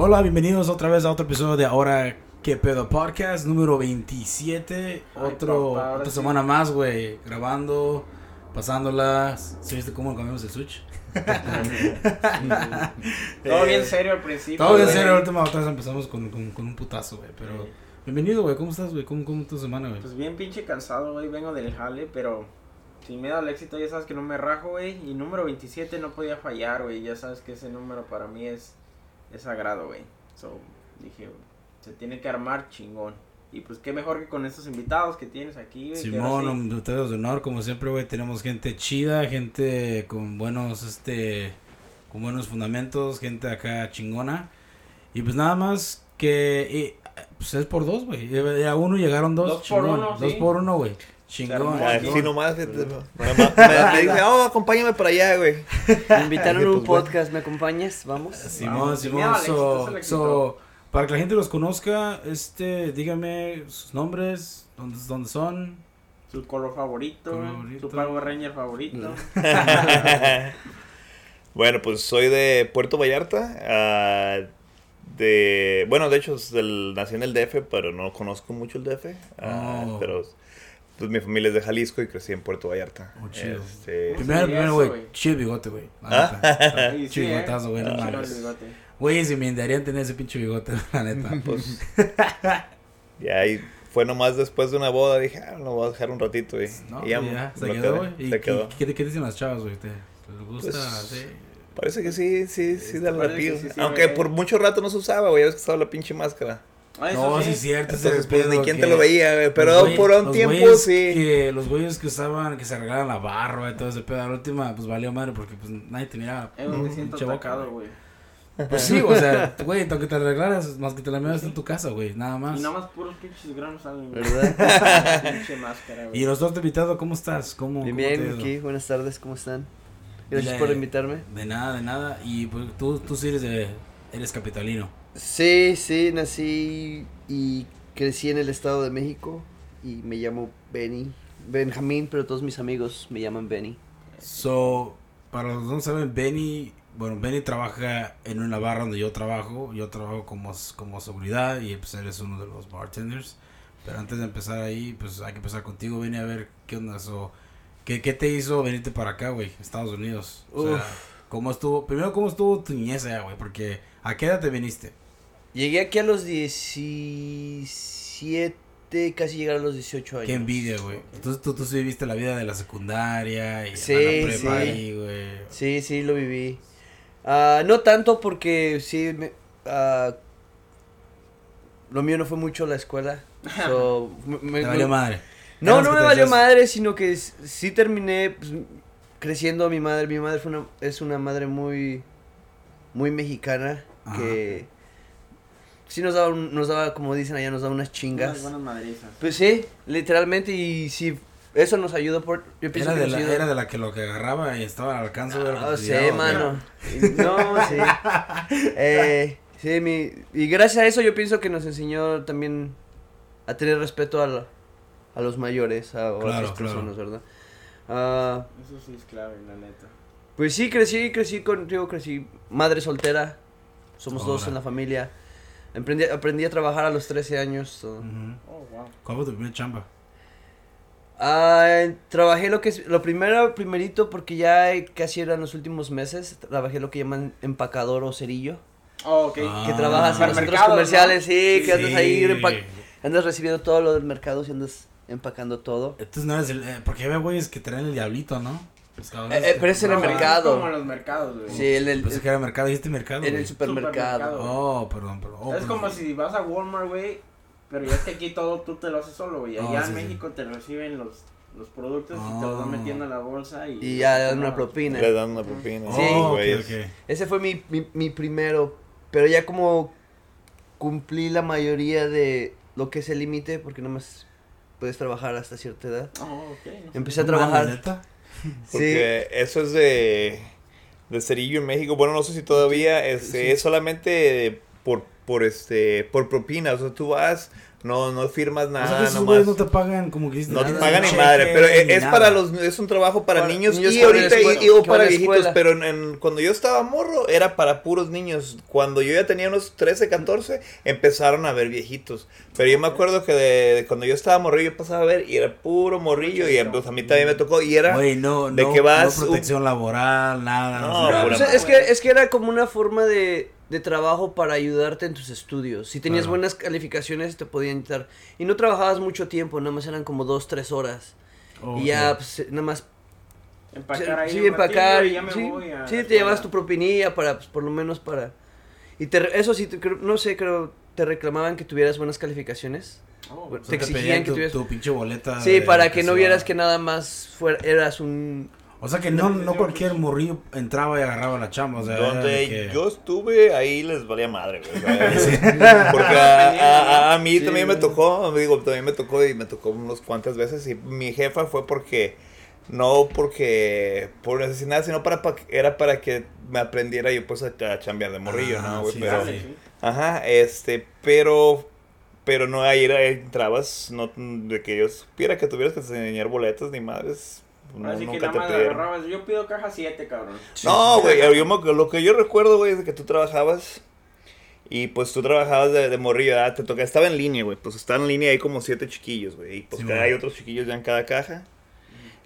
Hola, bienvenidos otra vez a otro episodio de Ahora que pedo podcast número 27. Otro, papá, ahora otra sí. semana más, güey. Grabando, pasándola. ¿Sí viste cómo cambiamos el switch? Todo Eh, bien serio al principio. Todo bien serio, última otra vez empezamos con, con, con un putazo, güey. Pero Sí. bienvenido, güey. ¿Cómo estás, güey? ¿Cómo, ¿Cómo tu semana, güey? Pues bien pinche cansado, güey. Vengo del jale, pero si me da el éxito, ya sabes que no me rajo, güey. Y número 27 no podía fallar, güey. Ya sabes que ese número para mí es, es sagrado, güey. So, dije, se tiene que armar chingón. Y pues qué mejor que con estos invitados que tienes aquí, güey. Simón, ustedes de honor, como siempre, güey, tenemos gente chida, gente con buenos, este, con buenos fundamentos, gente acá chingona. Y pues nada más que, y, pues es por dos, güey. Y A uno llegaron dos, Dos por chingón. uno, Dos sí. por uno, güey. Chingón. armó. chingón. Así nomás. Me, dice, oh, acompáñame para allá, güey. Me invitaron a Dije, un pues, podcast, ¿me acompañas? Vamos. Simón, Vamos, Simón, so, este so, para que la gente los conozca, este, dígame sus nombres, dónde, dónde son. Su color favorito, Color favorito. su Power Ranger favorito. bueno, pues soy de Puerto Vallarta. ah, de Bueno, de hecho, es del, nací en el DF, pero no conozco mucho el DF. ah, Oh. Pero pues, mi familia es de Jalisco y crecí en Puerto Vallarta. Oh, chido. Este, Primero, sí, primero, güey, güey. chido bigote, güey. la Ah. neta. Sí, sí, Chido eh. bigotazo, güey, no mames. Chido. Güey, si me darían tener ese pinche bigote, la neta. pues, y ahí fue nomás después de una boda. Dije, ah, lo voy a dejar un ratito. Y, No, y ya, pues ya, se quedó, quedé, güey. ¿Y se quedó. ¿qué, qué dicen las chavas, güey? ¿Te les gusta? Pues, sí. Parece que sí, sí, sí, da el Parece rapillo. que sí, sí, Aunque güey. por mucho rato no se usaba, güey. Ya ves que estaba la pinche máscara. Ah, No, sí, sí. es cierto. ese Entonces, pues ni quién te lo veía, güey. Pero güeyes- por un tiempo, sí. Que los güeyes que usaban, que se arreglaban la barba y todo ese pedo, a la última, pues valió madre porque pues nadie te miraba. Eh, güey, me siento atacado, güey. Pues sí, o sea, güey, aunque te arreglaras, más que te la miras en tu casa, güey, nada más. Y nada más puros pinches granos salen. güey. ¿Verdad? Pinche máscara, güey. Y los dos te invitado, ¿cómo estás? ¿Cómo, Bien, cómo bien, aquí. Buenas tardes, ¿cómo están? Gracias Dile- por invitarme. De nada, de nada. Y pues tú, tú sí eres, de, eres capitalino. Sí, sí, nací y crecí en el Estado de México y me llamo Benny. Benjamín, pero todos mis amigos me llaman Benny. So, para los que no saben, Benny, bueno, Benny trabaja en una barra donde yo trabajo. Yo trabajo como, como seguridad y pues él es uno de los bartenders. Pero antes de empezar ahí, pues hay que empezar contigo, Benny, a ver qué onda. So, ¿qué, ¿Qué te hizo venirte para acá, güey? Estados Unidos. O sea, Uf. ¿cómo estuvo? Primero, ¿cómo estuvo tu niñez allá, güey? Porque, ¿a qué edad te viniste? Llegué aquí a los 17, casi llegar a los 18 años. Qué envidia, güey. Entonces tú, tú sí viviste la vida de la secundaria y Sí, la prepa sí. ahí, güey. Sí, sí, lo viví. Ah, no tanto porque sí, me- ah, lo mío no fue mucho la escuela. so, me- me- Te valió madre. No, no me valió decías- madre, sino que sí terminé pues, creciendo a mi madre. Mi madre fue una, es una madre muy, muy mexicana Ajá. que sí nos daba, un- nos daba, como dicen allá, nos daba unas Unas chingas. buenas madrizas. Pues sí, literalmente y sí, eso nos ayudó por, yo pienso Era que de, nos la, ayudó. era de la que lo que agarraba y estaba al alcance de No te sé, mano. No, sí. Eh, sí, mi, y gracias a eso yo pienso que nos enseñó también a tener respeto a, la- a los mayores, a, a Claro, personas, ¿verdad? Ah, Eso sí es clave, la neta. pues sí, crecí, crecí contigo, crecí madre soltera. Somos dos en la familia. Aprendí, aprendí a trabajar a los 13 años. so. Oh, wow. ¿Cuál fue tu primer chamba? Ah, trabajé lo que es, lo primero, primerito, porque ya casi eran los últimos meses, trabajé lo que llaman empacador o cerillo. Oh, ok. Ah. que trabajas en los centros comerciales, ¿no? sí, que andas ahí, andas recibiendo todo lo del mercado y andas empacando todo. Entonces no eres el... eh, porque había güeyes que traen el diablito, ¿no? Eh, eh, pero ese era No, el es mercado. como en los mercados, güey. Sí, el, el- Pensé que era mercado, dijiste mercado, en güey. el supermercado. Supermercado. Oh, perdón, perdón. Oh, es perdón. como si vas a Walmart, güey. Pero ya es que aquí todo tú te lo haces solo, güey. Oh, Allá sí, en sí. México te reciben los, los productos y te los Oh. van metiendo en la bolsa y... Y ya dan una propina. Le dan una propina. Oh, Sí. ok, güeyes. ok. Ese fue mi, mi, mi primero, pero ya como cumplí la mayoría de lo que es el límite, porque nomás puedes trabajar hasta cierta edad. Oh, ok. no sé. Empecé a ¿No mames, trabajar. Neta? Sí, Porque eso es de, de cerillo en México. Bueno, no sé si todavía es, Sí. es solamente por, por, este, por propina. O sea, tú vas no, no firmas O nada, sea esos nomás. güeyes no te pagan como que No te nada, pagan ni cheque, madre, pero e- ni es nada. para los es un trabajo para, Para niños, niños y ahorita escuela, y, y- o que van a para viejitos, escuela. pero en, en- cuando yo estaba morro era para puros niños. Cuando yo ya tenía unos 13, 14, empezaron a ver viejitos. Pero yo me acuerdo que de, de cuando yo estaba morrillo yo pasaba a ver y era puro morrillo y pues, a mí también me tocó y era Güey, no, de no, que vas no protección laboral, nada. No. No, pura pues, madre. es, que, es que era como una forma de, de trabajo para ayudarte en tus estudios. Si tenías Claro. buenas calificaciones te podían dar. Y no trabajabas mucho tiempo, nada más eran como dos, tres horas. Y ya, pues, nada más Empacar ahí sí, empacar. y ya me sí, voy a sí, te llevas tu propinilla para, pues, por lo menos para... Y te, re- eso sí, te creo- no sé, creo, te reclamaban que tuvieras buenas calificaciones. Oh, Bueno, O sea, te exigían que tu, tuvieras- tu pinche boleta. Sí, para que no vieras que nada más fuera, eras un... O sea que no, no cualquier morrillo entraba y agarraba la chamba. O sea, era donde que- yo estuve, ahí les valía madre, güey. Porque a, a- a mí Sí, también me tocó, digo, también me tocó y me tocó unos cuantas veces. Y mi jefa fue porque, no porque por necesidad, sino para, pa- era para que me aprendiera yo pues a, a chambear de morrillo, Ah, ¿no, güey? sí, pero, ajá, este, pero, pero no, ahí era- entrabas, no, de que yo supiera que tuvieras que enseñar boletas ni madres. No, Así que nada más agarrabas. Yo pido caja 7, cabrón. No, güey, lo que yo recuerdo, güey, es de que tú trabajabas y pues tú trabajabas de, de morrillo, ¿verdad? te toca, estaba en línea, güey, pues estaba en línea ahí como siete chiquillos, güey, y pues Sí, cada- güey. hay otros chiquillos ya en cada caja.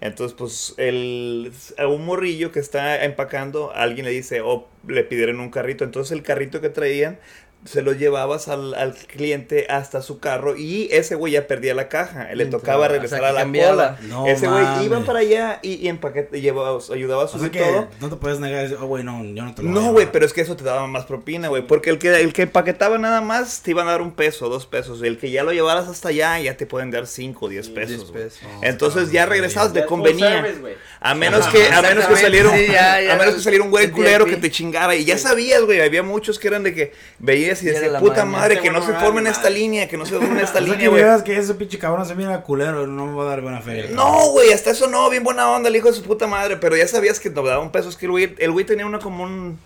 Entonces, pues, el, a un morrillo que está empacando, alguien le dice, o le pidieron un carrito. Entonces, el carrito que traían, se lo llevabas al, al cliente hasta su carro y ese güey ya perdía la caja. Le tocaba regresar a la cambiaba. cola. No ese güey iban para allá y, y empaquete, llevaba, ayudaba a O sea subir que todo. no te puedes negar y decir, oh, güey, no, yo no te lo No, llevar". güey, pero es que eso te daba más propina, güey. Porque el que, el que empaquetaba nada más te iban a dar un peso, dos pesos. El que ya lo llevaras hasta allá, ya te pueden dar cinco o diez Sí, pesos. diez pesos. Entonces ya regresabas de convenía. A menos que, a menos que exactamente, saliera un, sí, ya, ya. a menos que saliera un güey culero que te chingara. Y ya sabías, güey. Había muchos que eran de que veías y decías, puta madre, que no se formen esta línea, que no se formen esta línea, güey. que ese pinche cabrón se mira culero, no me va a dar buena feria. No, güey, hasta eso no, bien buena onda el hijo de su puta madre, pero ya sabías que te daba un peso, es que el güey, el güey tenía una como un...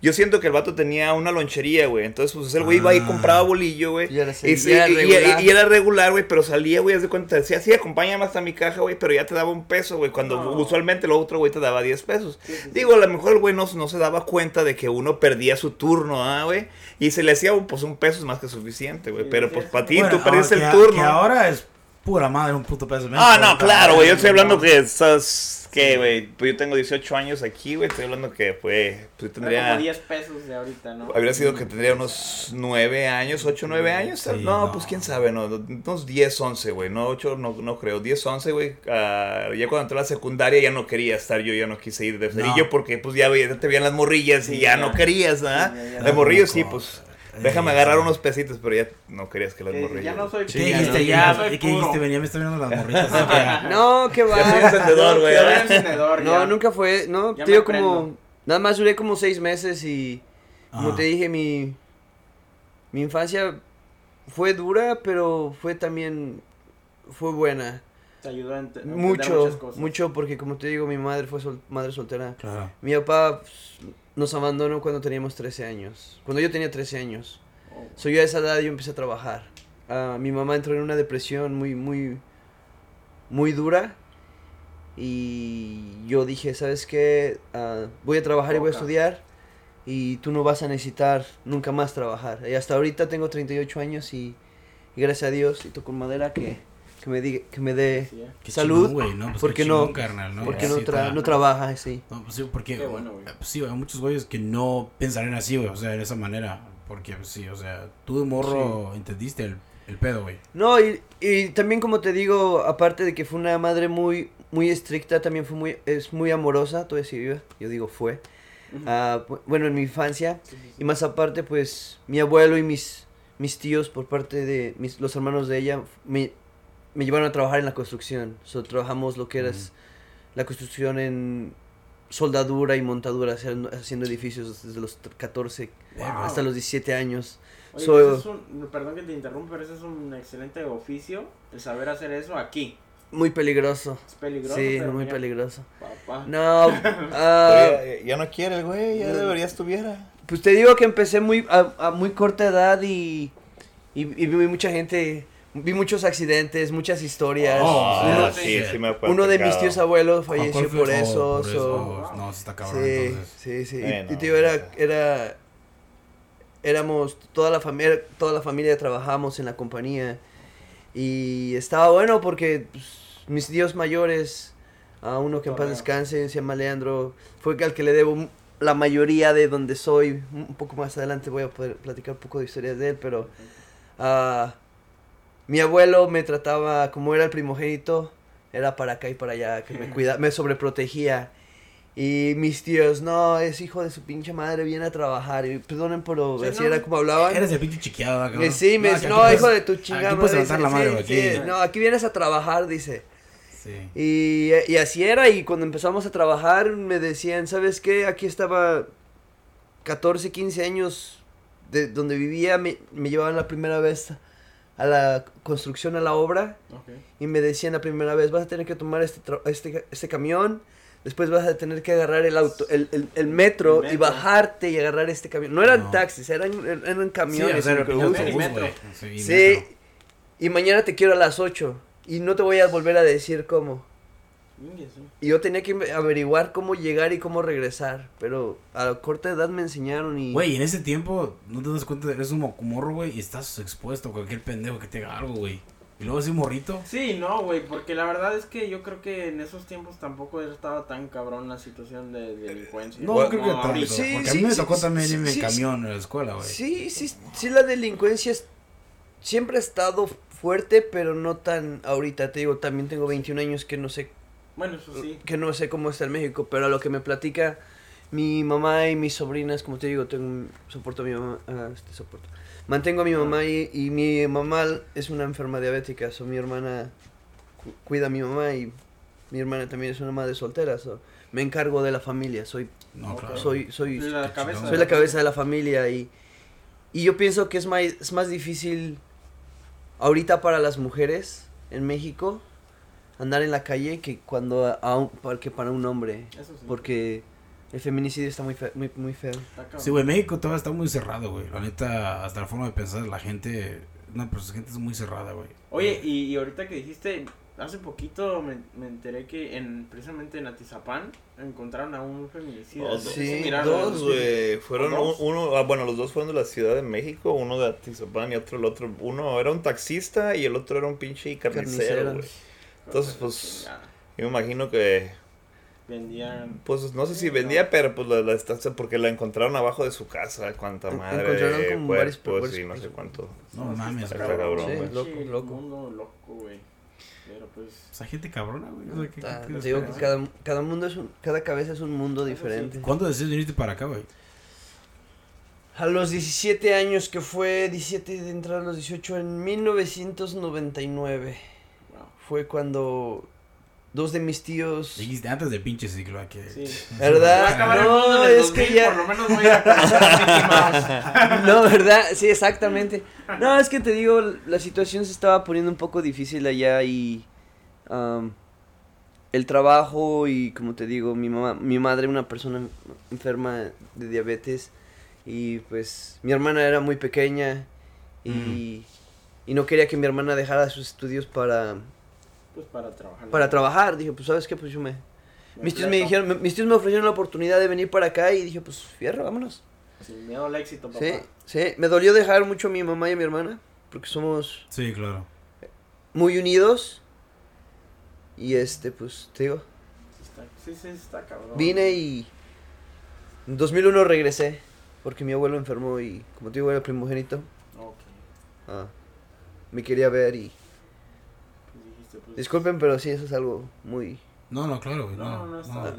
Yo siento que el vato tenía una lonchería, güey, entonces pues el güey iba y Ah. compraba bolillo, güey. Y era así, Y, y era y- y- regular. y era regular, güey, pero salía, güey, haz de cuenta, decía, sí, acompáñame hasta mi caja, güey, pero ya te daba un peso, güey, cuando No. usualmente el otro, güey, te daba 10 pesos. Sí, sí, sí. Digo, a lo mejor el güey no, no se daba cuenta de que uno perdía su turno, ¿ah, güey? Y se le hacía, pues, un peso es más que suficiente, güey, Sí, pero sí, pues para ti, Bueno, tú perdiste el turno. Que ahora es pura madre un puto peso. Ah, no, claro, güey. Yo estoy hablando que estás. Que, güey? Pues yo tengo 18 años aquí, güey. Estoy hablando que, pues. Pues tendría. como 10 pesos de ahorita, ¿no? Habría sido que tendría unos 9 años, 8, 9 años. Sí, no, no. pues quién sabe, no. Unos 10, 11, güey. No, 8, no, no creo. 10, 11, güey. Ah, ya cuando entré a la secundaria ya no quería estar yo, ya no quise ir de cerillo No. porque, pues ya, ya te veían las morrillas y Sí, ya ya. no querías, ¿ah? Sí, ya. De morrillo sí, pues. Eh, Déjame agarrar unos pesitos, pero ya no querías que las morrillas. ya no soy ¿Qué dijiste no, ya? soy ¿Qué puro. dijiste? Venía, me está viendo las morritas. No, qué va. Ya soy encendedor, güey. Ya soy encendedor, No, nunca fue, no, digo como, nada más duré como seis meses y, como Ajá. te dije, mi, mi infancia fue dura, pero fue también, fue buena. Te ayudó a ent- a entender muchas Mucho, cosas. mucho, porque como te digo, mi madre fue sol- madre soltera. Claro. Mi papá pues, nos abandonó cuando teníamos 13 años, cuando yo tenía 13 años. Oh. So yo a esa edad yo empecé a trabajar. Ah, mi mamá entró en una depresión muy, muy, muy dura. Y yo dije, ¿sabes qué? Ah, voy a trabajar y voy a estudiar. Y tú no vas a necesitar nunca más trabajar. Y hasta ahorita tengo 38 años y, y gracias a Dios y toco madera que, que, me, diga, que me dé Sí, eh. Qué salud. chingón, güey, ¿no? Pues ¿Por qué qué no? chingón, carnal, ¿no? porque Sí, no, tra- no trabaja así. No, pues sí, porque Qué bueno, güey. pues sí, hay muchos güeyes que no pensarían así, güey, o sea, de esa manera. Porque, pues sí, o sea, tú de morro entendiste el, el pedo, güey. No, y, y también como te digo, aparte de que fue una madre muy muy estricta, también fue muy es muy amorosa, todavía sí vive, yo digo fue. Ujú. Ah, bu- bueno, en mi infancia Sí, sí, sí. y más aparte pues mi abuelo y mis mis tíos por parte de mis los hermanos de ella me, me llevaron a trabajar en la construcción. So, trabajamos lo que era la construcción en soldadura y montadura, haciendo, edificios desde los 14 Wow. hasta los 17 años. Oye, So- ese es un, perdón que te interrumpa, pero ese es un excelente oficio, el saber hacer eso aquí. Muy peligroso. Es peligroso, Sí, pero muy mira, peligroso. Papá. No, ah, ya, ya no quiere el güey, ya no. debería estuviera. pues te digo que empecé muy a, a muy corta edad y, Y, y vi mucha gente, vi muchos accidentes, muchas historias. Oh, uno, Ah, sí, sí me acuerdo. uno de mis tíos abuelos ¿Cuál falleció por eso. por so- Oh, no, está cabrón, sí, entonces. sí, sí. Y- digo, era, era, éramos, toda la familia, toda la familia trabajamos en la compañía. Y estaba bueno porque pues, mis tíos mayores, a uno que en paz descanse, se llama Leandro, fue al que le debo la mayoría de donde soy. Un poco más adelante voy a poder platicar un poco de historias de él, pero ah, mi abuelo me trataba como era el primogénito, era para acá y para allá, que me cuida, me sobreprotegía. Y mis tíos, no, es hijo de su pinche madre, viene a trabajar. Y perdonen por lo, Sí, así no. era como hablaban. Eres el pinche chiqueado, cabrón. Eh, sí, me dice, no, puedes- hijo de tu chingada Aquí puedes madre", levantar la dice, madre, sí, aquí. sí, no, aquí vienes a trabajar, dice. Sí. Y, y así era, y cuando empezamos a trabajar me decían, ¿sabes qué? Aquí estaba 14, 15 años de donde vivía, me, me llevaban la primera vez a la construcción, a la obra, y me decían la primera vez, vas a tener que tomar este, este, este camión, después vas a tener que agarrar el auto, el, el, el metro, El y bajarte y agarrar este camión. No eran No. taxis, eran, eran camiones. Sí, Sí, metro. y mañana te quiero a las 8, y no te voy a volver a decir cómo. Y yo tenía que averiguar cómo llegar y cómo regresar. Pero a corta edad me enseñaron y. Güey, en ese tiempo no te das cuenta, eres un morro, güey, y estás expuesto a cualquier pendejo que te haga algo, güey. Y luego ese morrito. Sí, no, güey, porque la verdad es que yo creo que en esos tiempos tampoco estaba tan cabrón la situación de delincuencia. No, Bueno, creo que tanto. Sí, porque a sí, mí me sí, tocó sí, también sí, irme sí, en camión en la escuela, güey. Sí, sí, sí, la delincuencia es- siempre ha estado fuerte, pero no tan ahorita. Te digo, también tengo 21 años que no sé, Bueno, eso sí. que no sé cómo está en México, pero a lo que me platica mi mamá y mis sobrinas, como te digo, tengo soporto a mi mamá, ah, este soporto. Mantengo a mi mamá y, y mi mamá es una enferma diabética, so mi hermana cu- cuida a mi mamá y mi hermana también es una madre soltera, so me encargo de la familia, soy No, Ok. claro. soy soy La cabeza. soy la cabeza de la familia y, y yo pienso que es más, es más difícil ahorita para las mujeres en México andar en la calle que cuando a, un- que para un hombre Eso sí. porque el feminicidio está muy fe- muy, muy feo. Sí, güey, México todavía está muy cerrado, güey. La neta, hasta la forma de pensar de la gente, una persona, gente es muy cerrada, güey. Oye, y, y ahorita que dijiste, hace poquito me, me enteré que en precisamente en Atizapán encontraron a un feminicida. Oh, ¿No sí, Dos, güey. Fueron un- uno, ah, bueno, los dos fueron de la Ciudad de México, uno de Atizapán y otro el otro. Uno era un taxista y el otro era un pinche carnicero, Carnicero. güey. Entonces, pues, Chingada. yo me imagino que, Vendían. pues, no sé si Sí, vendía, pero pues la, la estancia, porque la encontraron abajo de su casa, cuánta madre, encontraron como varios- cuerpos varios- y no sé cuánto. No mames, está cabrón, Sí, güey. loco, loco. mundo loco, güey. Pero pues. Esa gente cabrona, güey. O sea, ¿qué- qué- te digo que cada, cada mundo es un, cada cabeza es un mundo diferente ¿Cuándo decides venirte para acá, güey? a los 17 años que fue 17 de entrar a los 18 en 1999 Wow. Fue cuando dos de mis tíos Dijiste antes del pinche ciclo, hay que... Sí. ¿Verdad? Va a acabar el No, es que 2000, ya- Por lo menos voy a Mouse. No, ¿verdad? Sí, exactamente. No, es que te digo, la situación se estaba poniendo un poco difícil allá y am, el trabajo y como te digo, mi mamá, mi madre una persona enferma de diabetes y pues mi hermana era muy pequeña y, y no quería que mi hermana dejara sus estudios para, Pues para trabajar. para trabajar. Dije, pues sabes qué, pues yo me... Mis tíos me dijeron, me- mis tíos me ofrecieron la oportunidad de venir para acá y dije, pues fierro, vámonos. Sin miedo al éxito, papá. Sí, sí, me dolió dejar mucho a mi mamá y a mi hermana, porque somos Sí, claro. muy unidos. Y este, pues, te digo, Sí, está, sí, sí, está cabrón. vine y en 2001 regresé, porque mi abuelo enfermó y, como te digo, era primogénito. Ok. ah, me quería ver y... Disculpen, pero sí, eso es algo muy... No, no, claro, güey. No, No, no, está no. bien.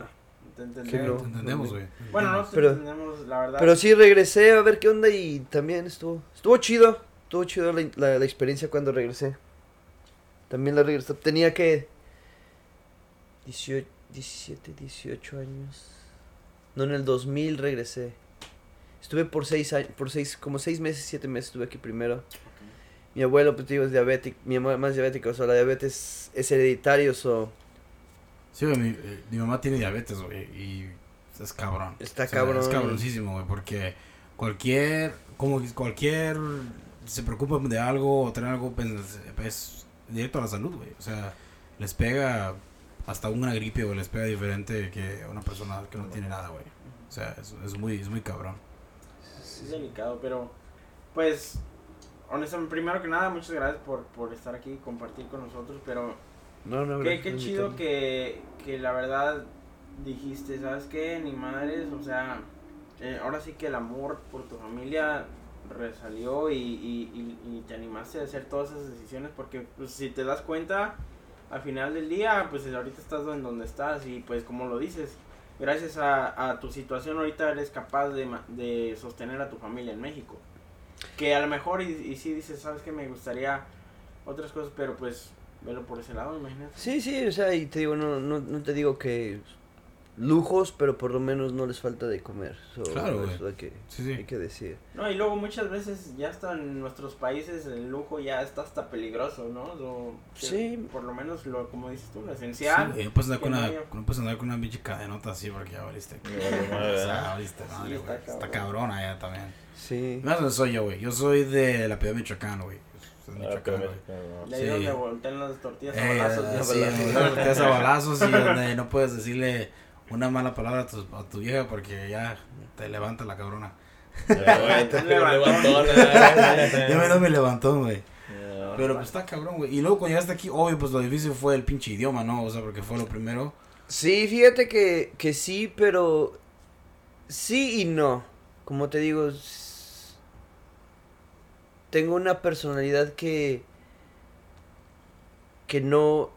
Te entendemos. no. Te entendemos, güey. Bueno, no te Pero- entendemos, la verdad. Pero sí regresé a ver qué onda y también estuvo... Estuvo chido, estuvo chido la, la- la experiencia cuando regresé. También la regresé, tenía que... 18, 17, 18 años. No, en el 2000 regresé. Estuve por seis años, por seis, como seis meses, siete meses estuve aquí primero. Mi abuelo, pues digo, es diabético, mi mamá es diabética, o sea, la diabetes es hereditario, so, Sí, güey, mi, eh, mi mamá tiene diabetes, güey, y es cabrón. Está O sea, cabrón. Es cabroncísimo, güey, porque cualquier, como cualquier se preocupan de algo o traen algo, pues, es directo a la salud, güey. O sea, les pega hasta una gripe, o les pega diferente que una persona que no tiene nada, güey. O sea, es, es muy, es muy cabrón. Es delicado, pero pues honestamente, primero que nada, muchas gracias por, por estar aquí y compartir con nosotros, pero No, no, qué, qué chido que, que la verdad dijiste, ¿sabes qué? Ni madres, o sea, eh, ahora sí que el amor por tu familia resalió y, y, y, y te animaste a hacer todas esas decisiones porque pues, si te das cuenta, al final del día, pues ahorita estás en donde estás y pues como lo dices, gracias a, a tu situación ahorita eres capaz de, de sostener a tu familia en México. Que a lo mejor y, y sí dices, sabes que me gustaría otras cosas, pero pues velo por ese lado, imagínate. Sí, sí, o sea, y te digo, no, no, no te digo que lujos, pero por lo menos no les falta de comer. So, Claro, güey. Eso hay que, Sí, sí. hay que decir. No, y luego muchas veces ya hasta en nuestros países el lujo ya está hasta peligroso, ¿no? O que Sí. Por lo menos, lo como dices tú, lo Sí, esencial. güey, no puedes andar con no una, no puedes andar con una pinche cadenota así porque ya valiste. Madre, O sea, ¿verdad? valiste madre, Sí, está güey. Está, cabrón. cabrona ya también. Sí. Más donde soy yo, güey. Yo soy de la ciudad de Michoacán, güey. Ah, Michoacán, ahí Sí. donde voltean las tortillas a Eh, balazos. ya sí, donde volteas a balazos y donde no puedes decirle una mala palabra a tu, a tu vieja porque ya te levanta la cabrona. ¿no? Ya, menos me levantó, güey. Pero pues está cabrón, güey. Y luego cuando llegaste aquí, obvio, pues lo difícil fue el pinche idioma, ¿no? O sea, porque fue lo primero. Sí, fíjate que, que sí, pero sí y no. Como te digo, tengo una personalidad que que no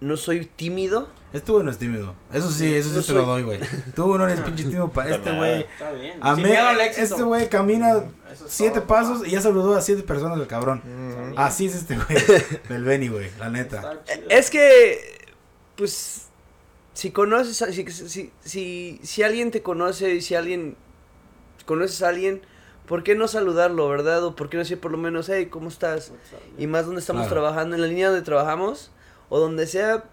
no soy tímido. Este güey no es tímido. Eso sí, eso sí No te lo doy, güey. Tú no eres pinche tímido para este güey. Está bien. A mí, este güey camina es siete todo, papá. pasos y ya saludó a siete personas el cabrón. Mm. Así es este güey. Del Benny, güey. La neta. Chido. Es que pues si conoces a- si, si, si, si alguien te conoce y si alguien conoces a alguien, ¿por qué no saludarlo, verdad? O por qué no decir por lo menos, hey, ¿cómo estás? Y más donde estamos Claro. trabajando, en la línea donde trabajamos, o donde sea,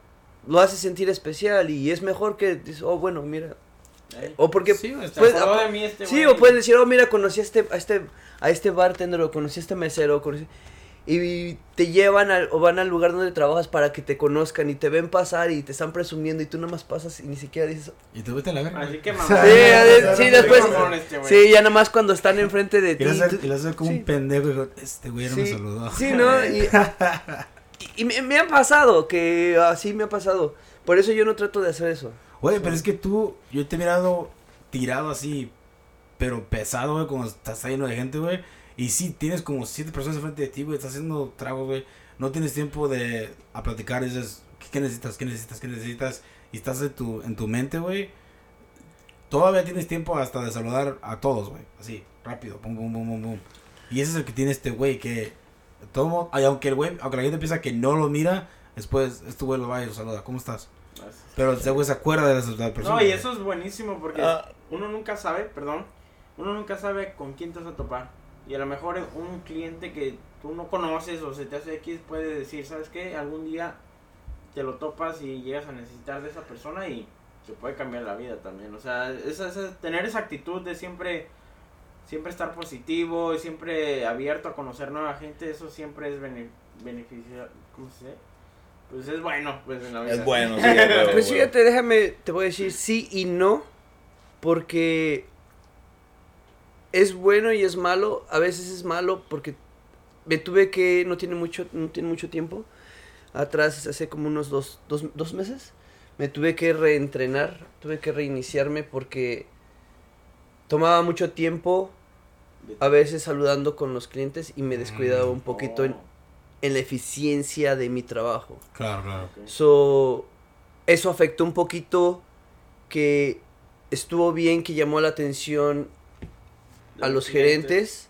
lo hace sentir especial y es mejor que, oh, bueno, mira. Ey, O porque, Sí, pues, acordó a- de mí este sí, o puedes decir, oh, mira, conocí a este, a este, a este bartender, o conocí a este mesero, conocí... Y te llevan al, o van al lugar donde trabajas para que te conozcan y te ven pasar y te están presumiendo y tú nada más pasas y ni siquiera dices... Y te vete a la verga. Así que mamá. Sí, a- sí, después... este. Sí, ya nada más cuando están enfrente de ti. y lo hace como sí. un pendejo. Y digo, este güey no me saludó. Sí, ¿no? Y, y- y me, me ha pasado, que así me ha pasado. Por eso yo no trato de hacer eso. Güey, pero es que tú, yo te he mirado tirado así, pero pesado, güey, como estás lleno de gente, güey. Y sí, tienes como siete personas enfrente de ti, güey, estás haciendo tragos, güey. No tienes tiempo de a platicar, dices, ¿qué, necesitas? ¿Qué necesitas? ¿Qué necesitas? Y estás en tu, en tu mente, güey. Todavía tienes tiempo hasta de saludar a todos, güey. Así, rápido, pum, pum, pum, pum, pum. Y ese es el que tiene este güey, que todo, aunque el güey, aunque la gente piensa que no lo mira, después este güey lo va y lo saluda. ¿Cómo estás? Pero ese güey se acuerda de las, personas. No, y eso es buenísimo porque Ah. uno nunca sabe, perdón, uno nunca sabe con quién te vas a topar. Y a lo mejor un cliente que tú no conoces o se te hace X puede decir, ¿sabes qué? Algún día te lo topas y llegas a necesitar de esa persona y se puede cambiar la vida también. O sea, esa, esa- tener esa actitud de siempre, siempre estar positivo y siempre abierto a conocer nueva gente, eso siempre es bene, beneficio, ¿cómo se dice? Pues es bueno, pues en la vida. Es bueno, sí. a huevo, Pues fíjate, déjame, te voy a decir sí y no, porque es bueno y es malo. A veces es malo porque me tuve que, no tiene mucho, no tiene mucho tiempo, atrás, hace como unos dos, dos, dos meses, me tuve que reentrenar, tuve que reiniciarme porque tomaba mucho tiempo a veces saludando con los clientes y me descuidaba un poquito en, en la eficiencia de mi trabajo. Claro, claro. So, eso afectó un poquito que estuvo bien que llamó la atención a los gerentes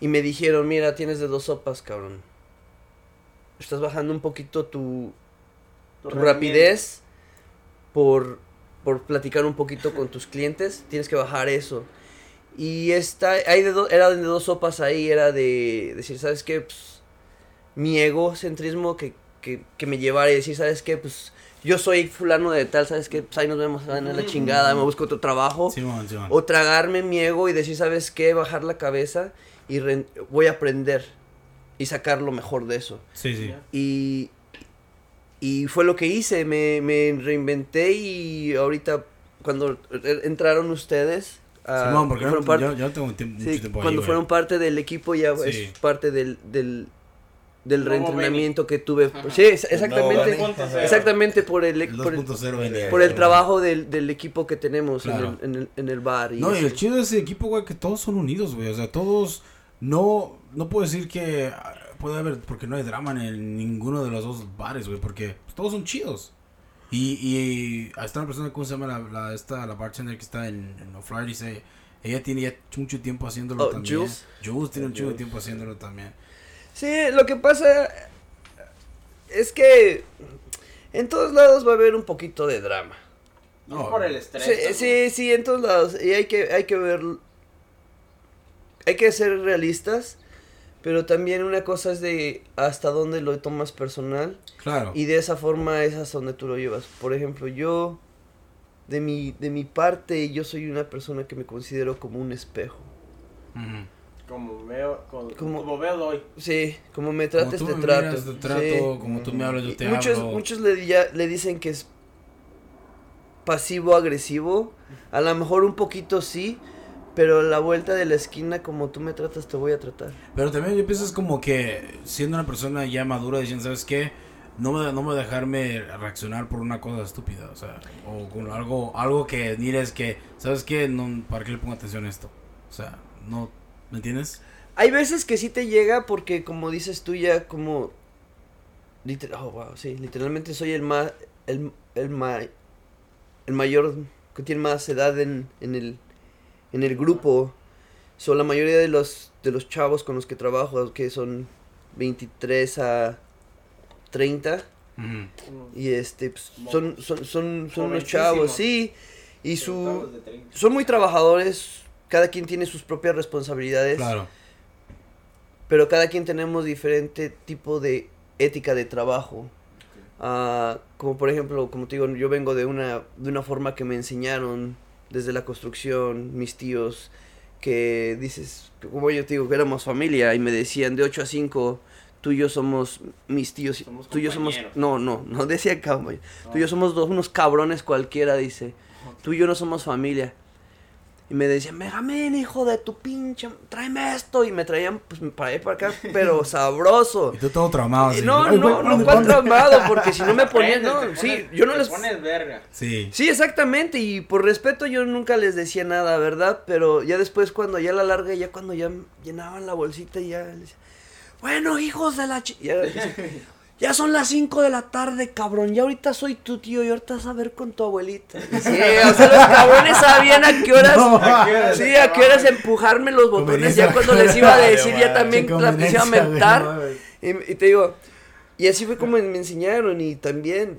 y me dijeron, mira, tienes de dos sopas, cabrón. Estás bajando un poquito tu, tu rapidez por, por platicar un poquito con tus clientes. Tienes que bajar eso. Y esta, hay de do- era de dos sopas ahí, era de decir, ¿sabes qué? Pues, mi egocentrismo que, que, que me llevara y decir, ¿sabes qué? Pues yo soy fulano de tal, ¿sabes qué? Pues ahí nos vemos, van a la chingada, me busco otro trabajo. Simón, Simón. O tragarme mi ego y decir, ¿sabes qué? Bajar la cabeza y voy a aprender y sacar lo mejor de eso. Sí, sí. Y, y fue lo que hice, me, me reinventé y ahorita cuando e- entraron ustedes... Simón, porque no- fueron parte- yo, yo no tengo tiempo, sí, mucho tiempo ahí, cuando güey. fueron parte del equipo ya Sí. es parte del, del, del reentrenamiento que tuve. Ajá. Sí, exactamente. Exactamente por el, El por el, 2.0 venía. por el trabajo del, del equipo que tenemos en el- en, el, en el bar. Y No, y el chido de ese equipo, güey, que todos son unidos, güey. O sea, todos. No, no puedo decir que puede haber, porque no hay drama en el- ninguno de los dos bares, güey, porque pues, todos son chidos. Y, y hasta una persona, ¿cómo se llama la, la, esta, la bartender que está en, en O'Flaherty? Dice, ella tiene ya mucho tiempo haciéndolo Oh, también. Jules. Jules tiene de tiempo haciéndolo también. Sí, lo que pasa es que en todos lados va a haber un poquito de drama. No, es por el estrés. Sí, sí, sí, en todos lados. Y hay que, hay que ver. Hay que ser realistas. Pero también una cosa es de hasta dónde lo tomas personal. Claro. Y de esa forma es hasta donde tú lo llevas. Por ejemplo, yo. De mi, de mi parte, yo soy una persona que me considero como un espejo. Como veo, como, Como- como veo doy. Sí, como me Como trates, tú te me trato. miras, te trato, Sí. como tú me hablas, yo te muchos, hablo. muchos le, ya, le dicen que es pasivo-agresivo. A lo mejor un poquito sí, pero la vuelta de la esquina, como tú me tratas, te voy a tratar. Pero también yo pienso es como que siendo una persona ya madura diciendo, ¿sabes qué? No me, no me voy a dejarme reaccionar por una cosa estúpida, o sea, o con algo, algo que mires que, ¿sabes qué? No, ¿Para qué le pongo atención a esto? O sea, no, ¿me entiendes? Hay veces que sí te llega porque, como dices tú, ya como... liter- oh, wow, sí, literalmente soy el más... El, el, ma- el mayor que tiene más edad en, en, el, en el grupo. Son la mayoría de los, de los chavos con los que trabajo, que son 23 a 30. Ujú. Y este, pues, son, son, son, son unos chavos, sí. Y su, Preguntados de 30. son muy trabajadores. Cada quien tiene sus propias responsabilidades. Claro. Pero cada quien tenemos diferente tipo de ética de trabajo. Ah, como por ejemplo, como te digo, yo vengo de una, de una forma que me enseñaron desde la construcción, mis tíos, que dices, como yo te digo, que éramos familia y me decían de 8 a 5, tú y yo somos mis tíos, Somos tú y yo somos, no, no, no decía cabrón, No. tú y yo somos dos, unos cabrones cualquiera, dice, tú y yo no somos familia. Y me decían, Megamen, hijo de tu pinche, tráeme esto. Y me traían, pues, para allá y para acá, pero sabroso. Y tú todo traumado. Así, no, "Ay, güey, no, no, ¿dónde, cuál dónde?". traumado, porque si no me ponían, no, te sí, pones- yo no te les... pones verga. Sí. Sí, exactamente, y por respeto yo nunca les decía nada, ¿verdad? Pero ya después cuando ya la larga, ya cuando ya llenaban la bolsita y ya les decía, bueno, hijos de la chi... Ya, ya son las 5 de la tarde, cabrón, ya ahorita soy tu tío y ahorita vas a ver con tu abuelita. Sí, o sea, los cabrones sabían a qué horas... No, ¿A qué horas? Sí, a qué horas empujarme los botones, ya cuando les iba a decir, ya también Che, la- les iba a mentar. Y, y te digo, y así fue como me enseñaron y también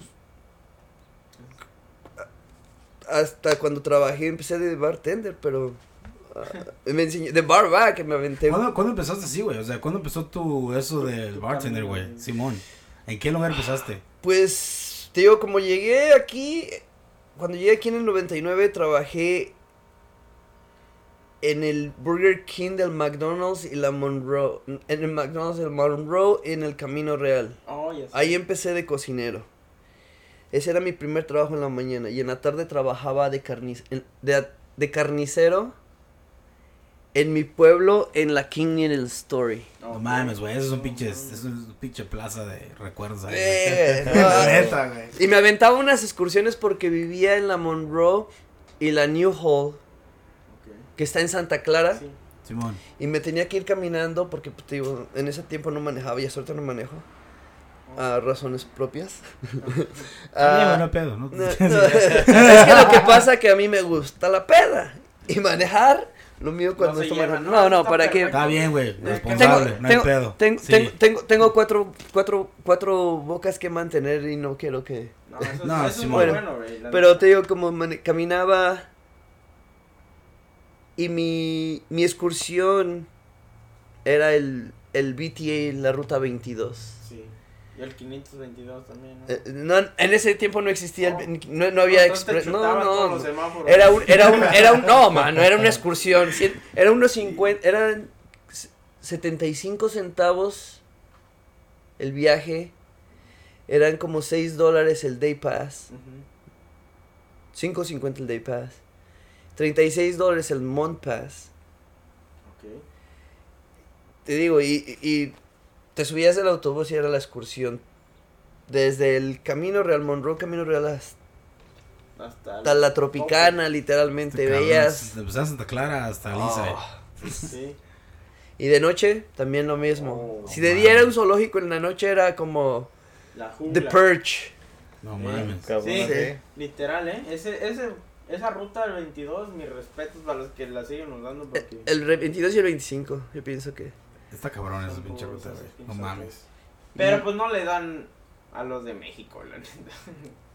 hasta cuando trabajé empecé de bartender, pero ah, me enseñé de barback que me aventé. ¿Cuándo, cuándo empezaste así, güey? O sea, ¿cuándo empezó tu eso del bartender, güey? Simón. ¿En qué lugar empezaste? Pues te digo, como llegué aquí, cuando llegué aquí en el 99 trabajé en el Burger King del McDonald's y la Monroe, en el McDonald's del Monroe en el Camino Real. Oh. Ahí empecé de cocinero. Ese era mi primer trabajo en la mañana. Y en la tarde trabajaba de, carnic en- de, de carnicero en mi pueblo en la King Needle Story. Oh, No mames, güey. Eso es un pinche, es un pinche plaza de recuerdos ahí. Eh, La no. neta, güey. Y me aventaba unas excursiones porque vivía en la Monroe y la New Hall, Ok. que está en Santa Clara. Sí. Simón. Y me tenía que ir caminando porque, pues, te digo, en ese tiempo no manejaba y hasta ahorita no manejo. A razones propias. Ah, Ah, bueno, pedo, ¿no? No, no, es que lo que pasa es que a mí me gusta la peda. Y manejar, lo mío cuando estoy lleva. ¿no? No, no, para que. Está bien, güey. Tengo, Responsable, no hay tengo, pedo. tengo, Sí. tengo, tengo, tengo cuatro, cuatro, cuatro bocas que mantener y no quiero que... No, eso, No, eso es muy bueno. bueno, güey. la Pero te digo, como caminaba y mi, mi excursión era el, el BTA, la ruta 22. Y el 522 también, ¿no? Eh, no, en ese tiempo no existía, el- no, no había Entonces te expre- No, no. Era un, era un, era un, no, mano, era una excursión. cien- Era unos 50, eran s- 75 centavos el viaje. Eran como 6 dólares el day pass. Ujú. 5.50 el day pass. 36 dólares el month pass. Ok. Te digo, y- y te subías del autobús y era la excursión. Desde el Camino Real Monroe, Camino Real hasta Hasta la Tropicana, literalmente. Este Veías. De empezar Santa Clara hasta Lisa. Oh. Sí. Y de noche, también lo mismo. Oh, si de man. día era un zoológico, en la noche era como La The. Purge. No Eh, mames. Cabrón, Sí. sí. Literal, ¿eh? Ese, ese, esa ruta del 22, mis respetos para los que la siguen usando porque... El re- 22 y el 25, yo pienso que. Está cabrón esa pinche ruta, güey. No mames. Pero pues no le dan a los de México, la neta.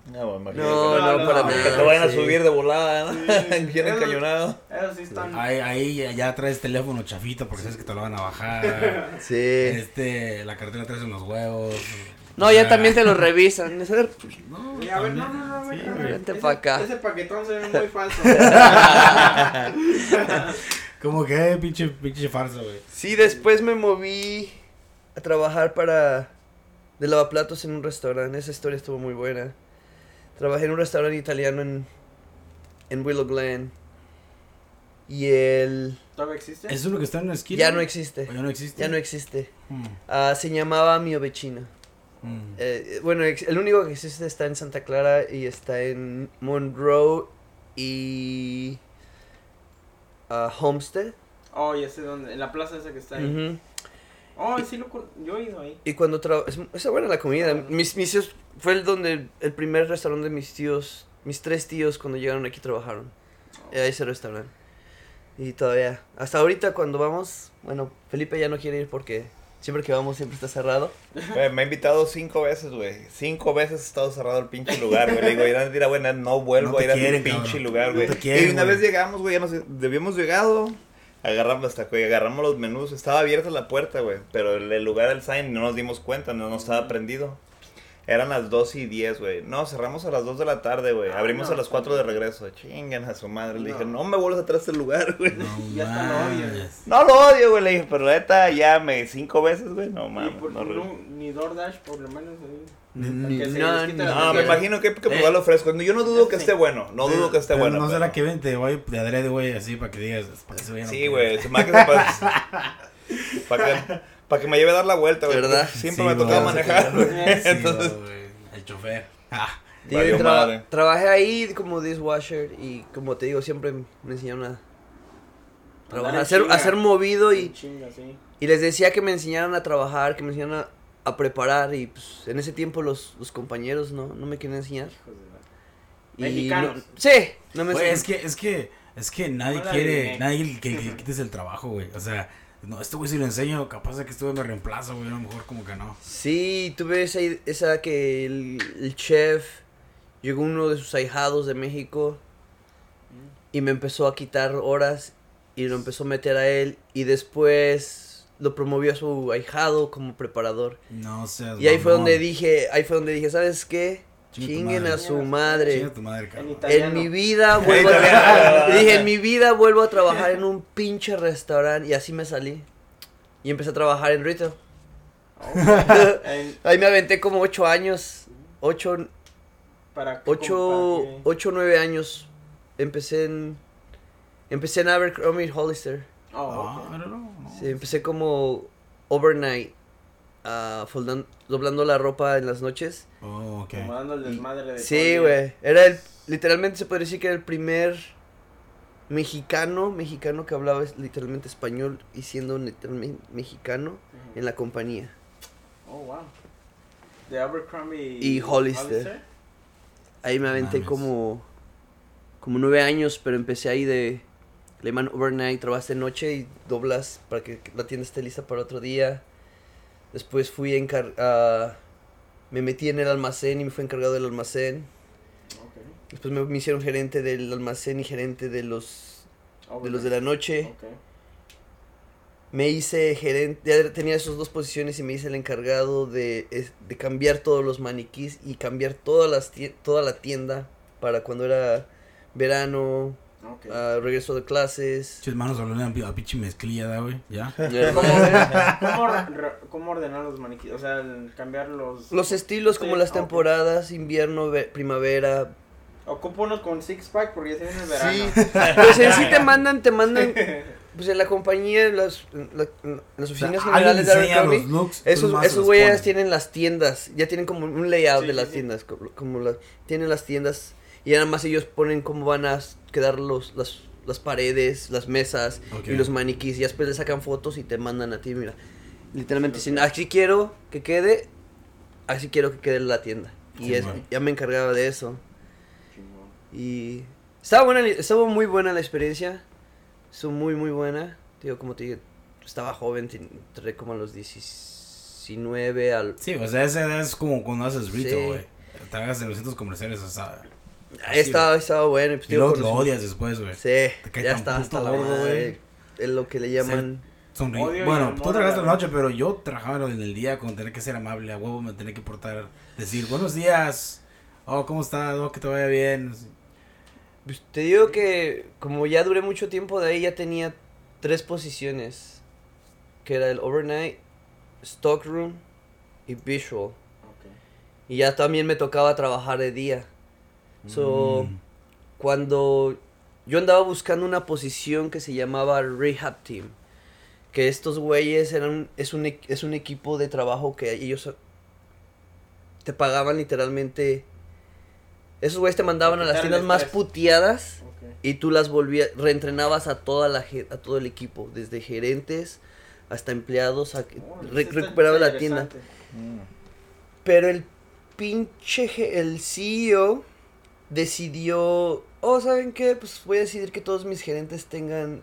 No. No, no, no, para no, Que te vayan a subir de volada, ¿no? Sí. Bien encañonado. Ellos sí están... Ahí, ahí ya, traes teléfono chafita porque sabes que te lo van a bajar. Sí. este, la cartera traes en los huevos. No, ya Ah, también te lo revisan. Ese- No, Sí, a ver, no, no, no. Vente ese- pa' acá. Ese paquetón se ve muy falso. Como que pinche, pinche farsa, güey. Sí, después me moví a trabajar para. de lavaplatos en un restaurante. Esa historia estuvo muy buena. Trabajé en un restaurante italiano en. en Willow Glen. Y el. ¿Todavía existe? ¿Es uno que está en una esquina? Ya no existe. ¿O ya no existe? Ya no existe. Mm, Ah, se llamaba Mi Ovechina. mm. Eh, bueno, el único que existe está en Santa Clara y está en Monroe y. ah, Homestead. Oh, ya sé dónde. En la plaza esa que está ahí. Oh, sí lo Yo he ido ahí. Y cuando es, es buena la comida. Mis, mis tíos, fue el donde, el primer restaurante de mis tíos, mis tres tíos cuando llegaron aquí trabajaron. Oh. Ese restaurante. Y todavía, hasta ahorita cuando vamos, bueno, Felipe ya no quiere ir porque siempre que vamos siempre está cerrado. Güey, me ha invitado cinco veces, güey. Cinco veces ha estado cerrado el pinche lugar, güey. Le digo, ir a ir a buena, no vuelvo No a ir a quieren, mi pinche cabrón. lugar, No güey. te quieren, y una güey. vez llegamos, güey, ya nos debíamos llegado. Agarramos hasta que agarramos los menús. Estaba abierta la puerta, güey. Pero el, el lugar del sign no nos dimos cuenta, no, no estaba prendido. Eran las 2 y 10, güey. No, cerramos a las 2 de la tarde, güey. Ah, Abrimos no, a las 4 de regreso. Chingan a su madre. Le dije, No. no me vuelvas a traer este lugar, güey. No Ya hasta lo odias. mames. No lo odio, güey. Le dije, pero neta, ya me cinco veces, güey. No mames. por- no, no, ni DoorDash, por lo menos. ahí. Ni- no, ni- No, me imagino que hay que Eh. probarlo fresco. Yo no dudo que esté bueno. No dudo que esté bueno. No será que ven, te voy de adrede, güey, así para que digas. para que se vayan a Sí, güey. Hace que Para que, me lleve a dar la vuelta, güey. ¿Verdad? Siempre Sí, me güey. manejar, güey. Sí, Entonces, el chofer. Ah, trabajé ahí como dishwasher y como te digo, siempre me enseñaron a trabajar, a ser, chinga. a ser movido y, Chinga, sí. y les decía que me enseñaran a trabajar, que me enseñaran a, a preparar y pues en ese tiempo los, los compañeros no, no me querían enseñar. Hijos de la- Y Mexicanos. no- sí, no me enseñaron. es que, es que, es que nadie No quiere, nadie que, quites el trabajo, güey. O sea, no, este güey si lo enseño, capaz de que güey me reemplaza, güey. A lo mejor como que no. Sí, tuve esa, esa que el, el chef llegó uno de sus ahijados de México y me empezó a quitar horas y lo empezó a meter a él y después lo promovió a su ahijado como preparador. No seas Y ahí fue donde dije, ahí fue donde dije, ¿sabes qué? Chinguen a su madre. Chinga tu madre, En mi vida vuelvo a trabajar. dije, en mi vida vuelvo a trabajar en un pinche restaurante y así me salí. Y empecé a trabajar en retail. Oh, Ahí me aventé como ocho años. Ocho, para, ocho, para que- ocho, nueve años. Empecé en, empecé en Abercrombie Hollister. Oh, Ah, ok. pero no, no. Sí, empecé como overnight. Foldan- doblando la ropa en las noches. Oh, ok. Como dando el desmadre de Sí, güey. Era el, literalmente se podría decir que era el primer mexicano, mexicano que hablaba literalmente español y siendo literalmente mexicano en la compañía. Oh, wow. De Abercrombie Y Hollister. Ahí me aventé Mames. como, como nueve años, pero empecé ahí de, le llaman overnight, trabajaste de noche y doblas para que la tienda esté lista para otro día. Después fui encar ah, me metí en el almacén y me fui encargado del almacén. Después me, me hicieron gerente del almacén y gerente de los de los de la noche. Me hice gerente, ya tenía esas dos posiciones y me hice el encargado de, de cambiar todos los maniquís y cambiar todas las toda la tienda para cuando era verano, Ah, regreso de clases. Chis manos a pinche mezclilla, ¿da, güey. Ya. ¿Cómo, cómo, ordenar los maniquíes? O sea, cambiar los... Los estilos como Sí, las ok. temporadas, invierno, ve- primavera. Ocupo unos con six pack porque ya se viene el verano. Sí, pues en sí te mandan, te mandan, pues en la compañía, en las, la- las O sea, oficinas generales de Abercrombie, los looks, Esos, esos güeyes tienen las tiendas, ya tienen como un layout Sí, de las sí. tiendas, como, como la- tienen las tiendas y nada más ellos ponen cómo van a quedar los, las, las paredes, las mesas Ok. y los maniquís y después le sacan fotos y te mandan a ti, mira, literalmente dicen, así quiero que quede, así quiero que quede la tienda y Sí, es- ya me encargaba de eso y estaba buena, estaba muy buena la experiencia, estuvo muy muy buena, digo como te dije, estaba joven, entré como a los 19 al Sí, o sea, esa edad es como cuando haces retail, Sí. güey. Trabajas en los centros comerciales, o sea. Estaba, estaba bueno. y Pues, Y luego lo odias después, güey. Sí, Te cae ya está hasta la madre. güey. Es lo que le llaman. Y Bueno, tú a trabajaste la noche, pero yo trabajaba en el día con tener que ser amable, a huevo me tenía que portar, decir buenos días, oh, ¿cómo estás? Oh, que te vaya bien. Pues, te digo que como ya duré mucho tiempo de ahí, ya tenía tres posiciones. Que era el overnight, stockroom y visual. Y ya también me tocaba trabajar de día. So, Mm. cuando yo andaba buscando una posición que se llamaba Rehab Team, que estos güeyes eran, es un, es un equipo de trabajo que ellos te pagaban literalmente, esos güeyes te mandaban a las tiendas más puteadas y tú las volvías, reentrenabas a toda la a todo el equipo, desde gerentes hasta empleados, a, Oh, re- recuperaba la tienda. Pero el pinche, el CEO decidió, oh, ¿saben qué? Pues voy a decidir que todos mis gerentes tengan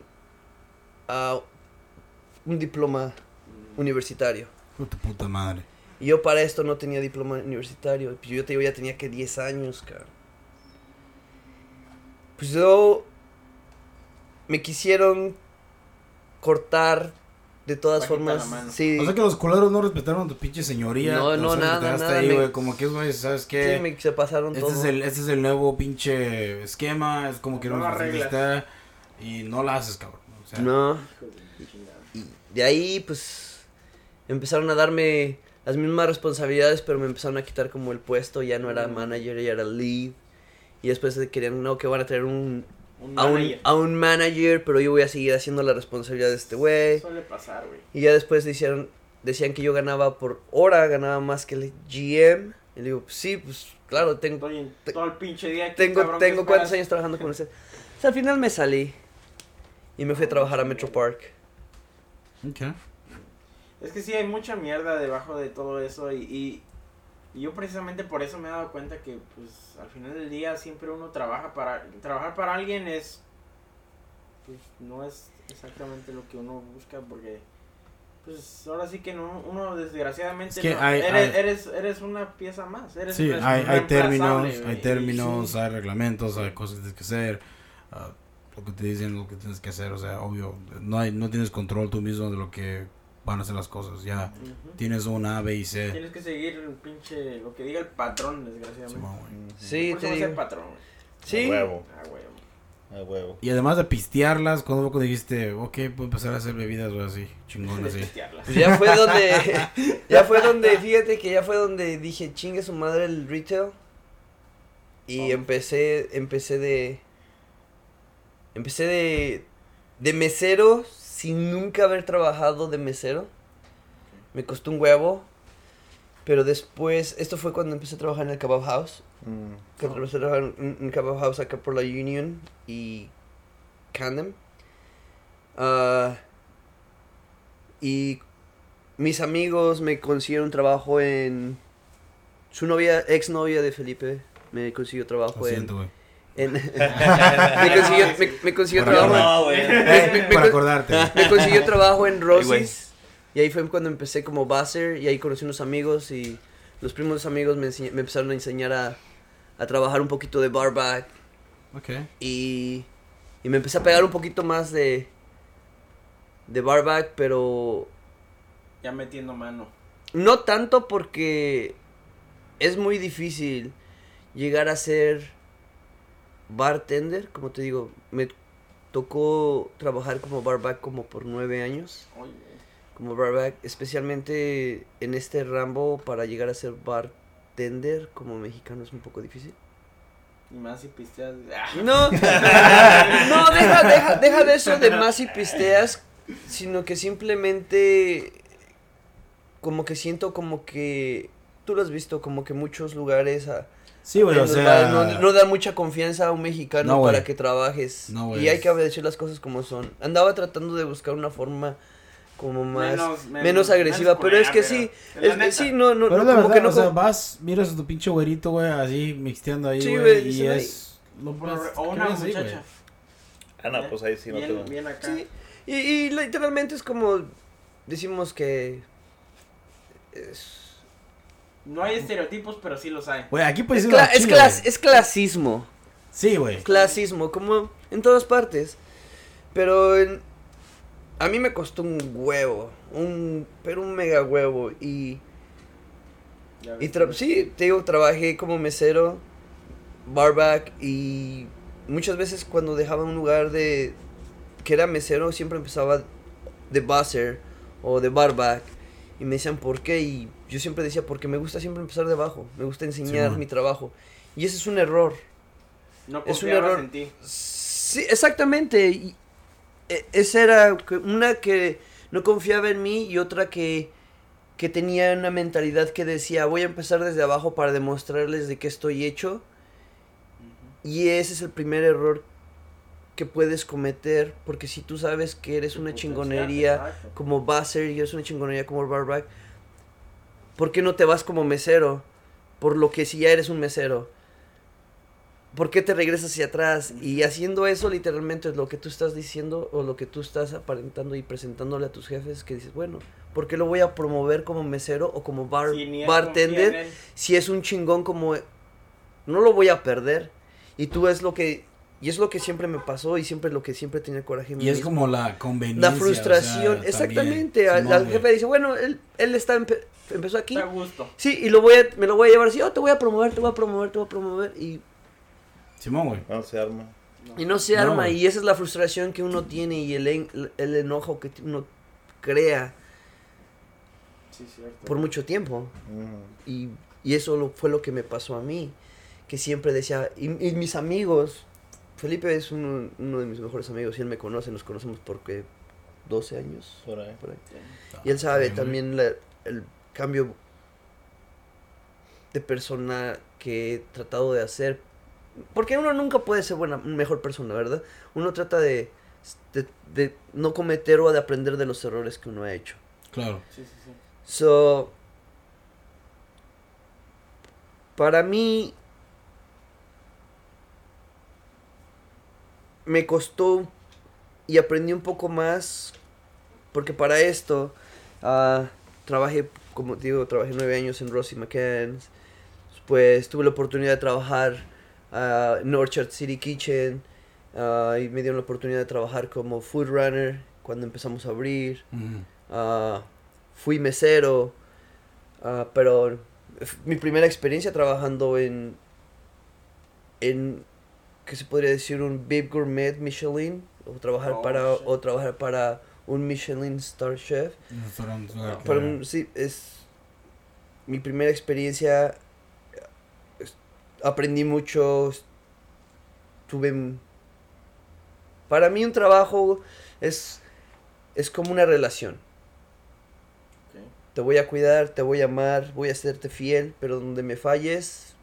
ah, un diploma universitario. Tu puta madre. Y yo para esto no tenía diploma universitario. Pues yo te digo, ya tenía que 10 años, cabrón. Pues yo me quisieron cortar de todas formas. Sí, O sea que los culeros no respetaron tu pinche señoría. No, no, nada, nada, ahí, me- como que es, güey, ¿sabes qué? sí, me, se pasaron Este todo. es, el, este es el nuevo pinche esquema, es como que No está y no la haces, cabrón. O sea, No. Y de ahí, pues, empezaron a darme las mismas responsabilidades, pero me empezaron a quitar como el puesto, ya no era Mm. manager, ya era lead. Y después de querían, no, que van a tener un, Un a, un, manager. a un manager, pero yo voy a seguir haciendo la responsabilidad de este güey. Suele pasar, güey. Y ya después decían, decían que yo ganaba por hora, ganaba más que el GM. Y le digo, pues sí, pues claro, tengo, Estoy en todo el pinche día aquí, tengo, cabrón, ¿qué tengo cuántos esperas? años trabajando con usted. O sea, al final me salí y me fui a trabajar a Metro Park. ok. Es que sí, hay mucha mierda debajo de todo eso y, y, y yo precisamente por eso me he dado cuenta que pues al final del día siempre uno trabaja para... Trabajar para alguien es... Pues no es exactamente lo que uno busca porque... Pues ahora sí que no, uno desgraciadamente Es que no- hay- eres, hay- eres, eres una pieza más. Eres Sí, hay, hay términos, hay términos, sí. hay reglamentos, hay cosas que tienes que hacer, ah, lo que te dicen, lo que tienes que hacer, o sea, obvio, no hay, no tienes control tú mismo de lo que van a hacer las cosas, ya tienes una A, B y C. Tienes que seguir el pinche... Lo que diga el patrón, desgraciadamente. Güey. Sí, te digo. ser patrón. Sí. A huevo. Ah, güey. A huevo. Y además de pistearlas, cuando poco dijiste, ok, puedo empezar a hacer bebidas o así, chingón así. Pues ya fue donde, ya fue donde, fíjate que ya fue donde dije, chingue su madre el retail. Y Oh. empecé, empecé de, empecé de, de mesero sin nunca haber trabajado de mesero. Me costó un huevo. Pero después, esto fue cuando empecé a trabajar en el Kebab House. Mm. Que empecé a trabajar en un Kebab House acá por la Union y Camden. Ah, y mis amigos me consiguieron trabajo en... Su novia, ex novia de Felipe, me consiguió trabajo Lo en... siento, güey. En- me consiguió, me, me consiguió Bueno, trabajo en- No, güey. me- me- Para me- acordarte. me consiguió trabajo en güey. Rosie's. Y ahí fue cuando empecé como baser y ahí conocí unos amigos y los primos amigos me, enseñ- me empezaron a enseñar a, a trabajar un poquito de barback Ok. y, y me empecé a pegar un poquito más de de barback, pero Ya metiendo mano. no tanto porque es muy difícil llegar a ser bartender, como te digo, me tocó trabajar como barback como por nueve años, Oye, como barback, especialmente en este rambo para llegar a ser bartender como mexicano es un poco difícil. y más si pisteas. Ah, No, no, deja, deja, deja de eso de más y pisteas, sino que simplemente como que siento como que tú lo has visto como que muchos lugares a, Sí, güey, en o sea. no, no dan mucha confianza a un mexicano No, para que trabajes No, güey. y hay que decir las cosas como son. Andaba tratando de buscar una forma como más menos, menos- agresiva, menos pero es que sí, es neta. sí, no, no, Pero no, la como verdad, que no o sea, vas, miras a tu pinche güerito, güey, así mixteando ahí, Sí, güey, y es... Lo puedes o una así, muchacha. Ah, no, pues ahí sí no bien, tengo. bien acá. Sí, y, y literalmente es como decimos que es No hay estereotipos, pero sí los hay. Güey, aquí puedes es, cla- es, clas- clasismo, Sí, güey. clasismo, como en todas partes. Pero en- a mí me costó un huevo, un pero un mega huevo y y sí, te digo, trabajé como mesero, barback y muchas veces cuando dejaba un lugar de que era mesero siempre empezaba de buzzer o de barback y me decían por qué y yo siempre decía porque me gusta siempre empezar de abajo, me gusta enseñar mi trabajo y ese es un error. No es un error. en ti. Sí, exactamente. Y e- esa era una que no confiaba en mí y otra que, que tenía una mentalidad que decía voy a empezar desde abajo para demostrarles de qué estoy hecho. Y ese es el primer error que puedes cometer porque si tú sabes que eres una chingonería como buzzer y eres una chingonería como barback, ¿por qué no te vas como mesero? Por lo que si ya eres un mesero. ¿Por qué te regresas hacia atrás? Y haciendo eso literalmente es lo que tú estás diciendo o lo que tú estás aparentando y presentándole a tus jefes que dices, bueno, ¿por qué lo voy a promover como mesero o como bar Si bartender? si es un chingón como no lo voy a perder y tú es lo que y es lo que siempre me pasó y siempre lo que siempre tenía coraje en mí Y es mismo. como la conveniencia. la frustración o sea, exactamente también. al, al jefe dice bueno él él está empe- empezó aquí Está a gusto. sí y lo voy a me lo voy a llevar así oh te voy a promover te voy a promover te voy a promover y Simón, güey. No se arma. y no se No, arma y esa es la frustración que uno tiene y el en- el enojo que uno crea Sí, cierto. por mucho tiempo Mm. Y, y eso lo- fue lo que me pasó a mí. Que siempre decía, y, y mis amigos, Felipe es uno, uno de mis mejores amigos y él me conoce, nos conocemos porque 12 años. Por ahí. por ahí. Y él sabe también la- el cambio de persona que he tratado de hacer. Porque uno nunca puede ser buena, mejor persona, ¿verdad? Uno trata de, de, de no cometer o de aprender de los errores que uno ha hecho. Claro. Sí, sí, sí. So, para mí, me costó y aprendí un poco más, porque para esto, ah, trabajé, como digo, trabajé nueve años en Rossi McCann's, pues tuve la oportunidad de trabajar ah, en Orchard City Kitchen, ah, y me dieron la oportunidad de trabajar como food runner cuando empezamos a abrir. Ah, fui mesero, pero mi primera experiencia trabajando en, en, ¿qué se podría decir? Un Bib Gourmet Michelin, o trabajar, Oh, para, shit. o trabajar para un Michelin Star Chef. Para un- sí, es mi primera experiencia, aprendí mucho, tuve... Para mí un trabajo es, es como una relación. Te voy a cuidar, te voy a amar, voy a hacerte fiel, pero donde me falles,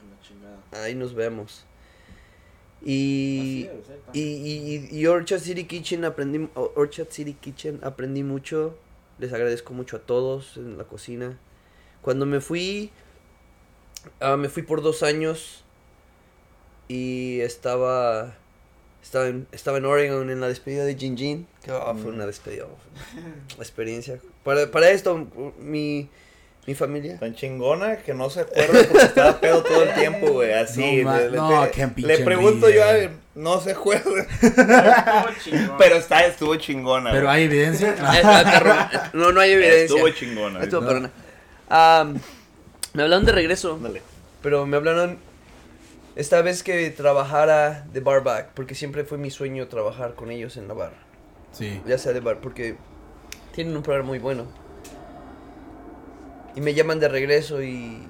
A la chingada. ahí nos vemos. Y, y, y, y Orchard City Kitchen aprendí, Orchard City Kitchen aprendí mucho. Les agradezco mucho a todos en la cocina. Cuando me fui, ah, me fui por dos años y estaba, estaba en, estaba en Oregon en la despedida de Jin Jin. Que ah, fue Mm. una despedida, fue una experiencia. Para, para esto, mi, mi familia. Tan chingona que no se acuerda porque estaba pedo todo el tiempo, güey. Así. No, le, le- no, le- pregunto yo, a- no se acuerda. Estuvo chingón. Pero está, estuvo chingona. Pero hay evidencia. Perrona. No, no hay evidencia. Estuvo chingona. Estuvo No. Am, me hablaron de regreso, Ándale. pero me hablaron esta vez que trabajara de barback, porque siempre fue mi sueño trabajar con ellos en la barra. Sí. ya sea de bar, porque tienen un programa muy bueno. Y me llaman de regreso y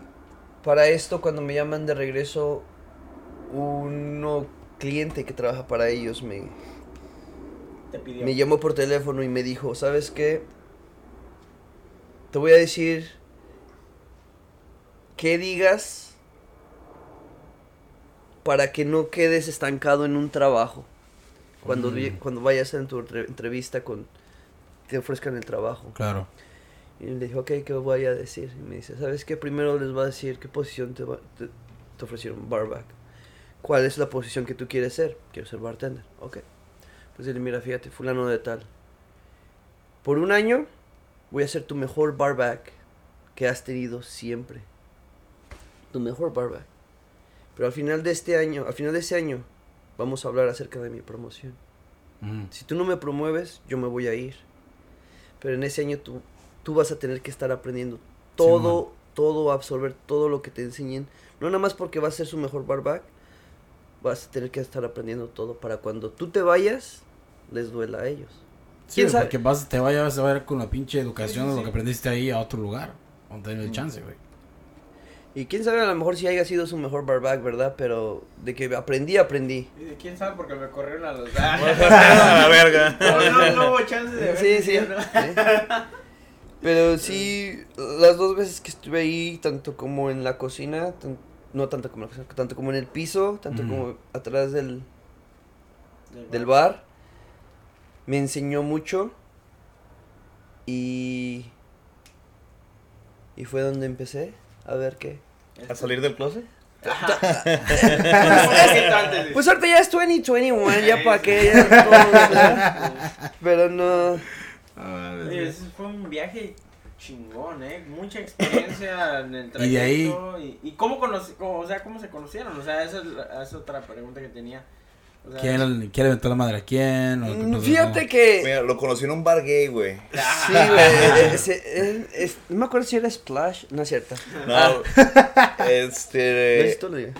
para esto cuando me llaman de regreso, uno cliente que trabaja para ellos me, Te pidió. me llamó por teléfono y me dijo, ¿sabes qué? Te voy a decir que digas para que no quedes estancado en un trabajo. Cuando, Mm. cuando vayas en tu entre- entrevista con... te ofrezcan el trabajo. Claro. Y le dije, ok, ¿qué voy a decir? Y me dice, ¿sabes qué? Primero les va a decir qué posición te, va- te, te ofrecieron, barback. ¿Cuál es la posición que tú quieres ser? Quiero ser bartender. Ok. Pues dile, mira, fíjate, fulano de tal. Por un año voy a ser tu mejor barback que has tenido siempre. Tu mejor barback. Pero al final de este año, al final de ese año, vamos a hablar acerca de mi promoción. Ujú. Si tú no me promueves, yo me voy a ir. Pero en ese año tú, tú vas a tener que estar aprendiendo todo, todo, absorber todo lo que te enseñen. No nada más porque vas a ser su mejor barback, vas a tener que estar aprendiendo todo para cuando tú te vayas, les duela a ellos. Sí, ¿Quién sabe? porque vas, te vayas a ver con la pinche educación Sí, sí, de lo sí. que aprendiste ahí a otro lugar. Donde hay el chance, güey. Y quién sabe, a lo mejor si haya sido su mejor barback, ¿verdad? Pero de que aprendí, aprendí. Y de quién sabe porque me corrieron a los. a la verga. no, no, no hubo chance de ver. Sí, sí. ¿no? ¿eh? Pero sí, las dos veces que estuve ahí, tanto como en la cocina, tan- no tanto como en la cocina, tanto como en el piso, tanto Mm. como atrás del, del bar, me enseñó mucho y y fue donde empecé a ver qué. ¿A salir del closet? Pues, ahorita ya es 2021, ya para qué, ya todo. Pero no, Oye, ese fue un viaje chingón, ¿eh? Mucha experiencia en el trayecto. Y de ahí- ¿Y, y cómo, cómo, o sea, cómo se conocieron? O sea, esa es, la- esa es otra pregunta que tenía. O sea, ¿Quién, quién le aventó la madre a quién? ¿O qué Mm, fíjate que... Mira, lo conocí en un bar gay, güey. Sí, güey. ese- él- es- no me acuerdo si era Splash. No es cierto. No, Ah, este. ¿ves? lo digo.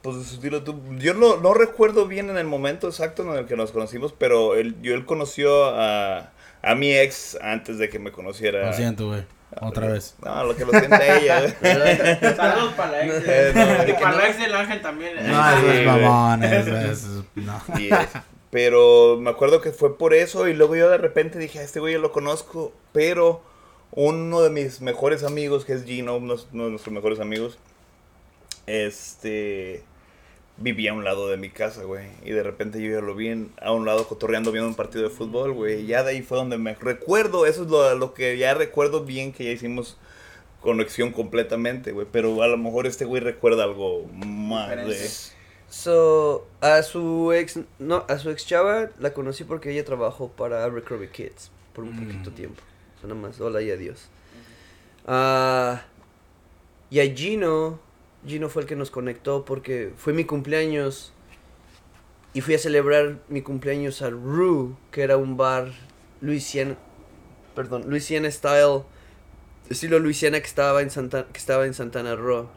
Pues dilo tú. Yo no, no recuerdo bien en el momento exacto en el que nos conocimos, pero él, yo él conoció a, a mi ex antes de que me conociera. Lo siento, güey. Otra vez. No, lo que lo siente ella. güey. Saludos para la ex. Eh, no, y para la ex del ángel también. ¿eh? No, eso es mamón. Eso es. No. Pero me acuerdo que fue por eso y luego yo de repente dije, a este güey yo lo conozco, pero uno de mis mejores amigos, que es Gino, uno, uno de nuestros mejores amigos, este, vivía a un lado de mi casa, güey. Y de repente yo ya lo vi en- a un lado cotorreando viendo un partido de fútbol, güey. Y ya de ahí fue donde me recuerdo, eso es lo, lo que ya recuerdo bien que ya hicimos conexión completamente, güey. Pero a lo mejor este güey recuerda algo más de... So, a su ex, no, a su ex chava la conocí porque ella trabajó para Abercrombie Kids por un Mm. poquito tiempo. So, nada más, hola y adiós. Ah, y a Gino, Gino fue el que nos conectó porque fue mi cumpleaños y fui a celebrar mi cumpleaños al Rue, que era un bar Louisiana, perdón, Louisiana style, estilo Louisiana que estaba en Santa, que estaba en Santana Row.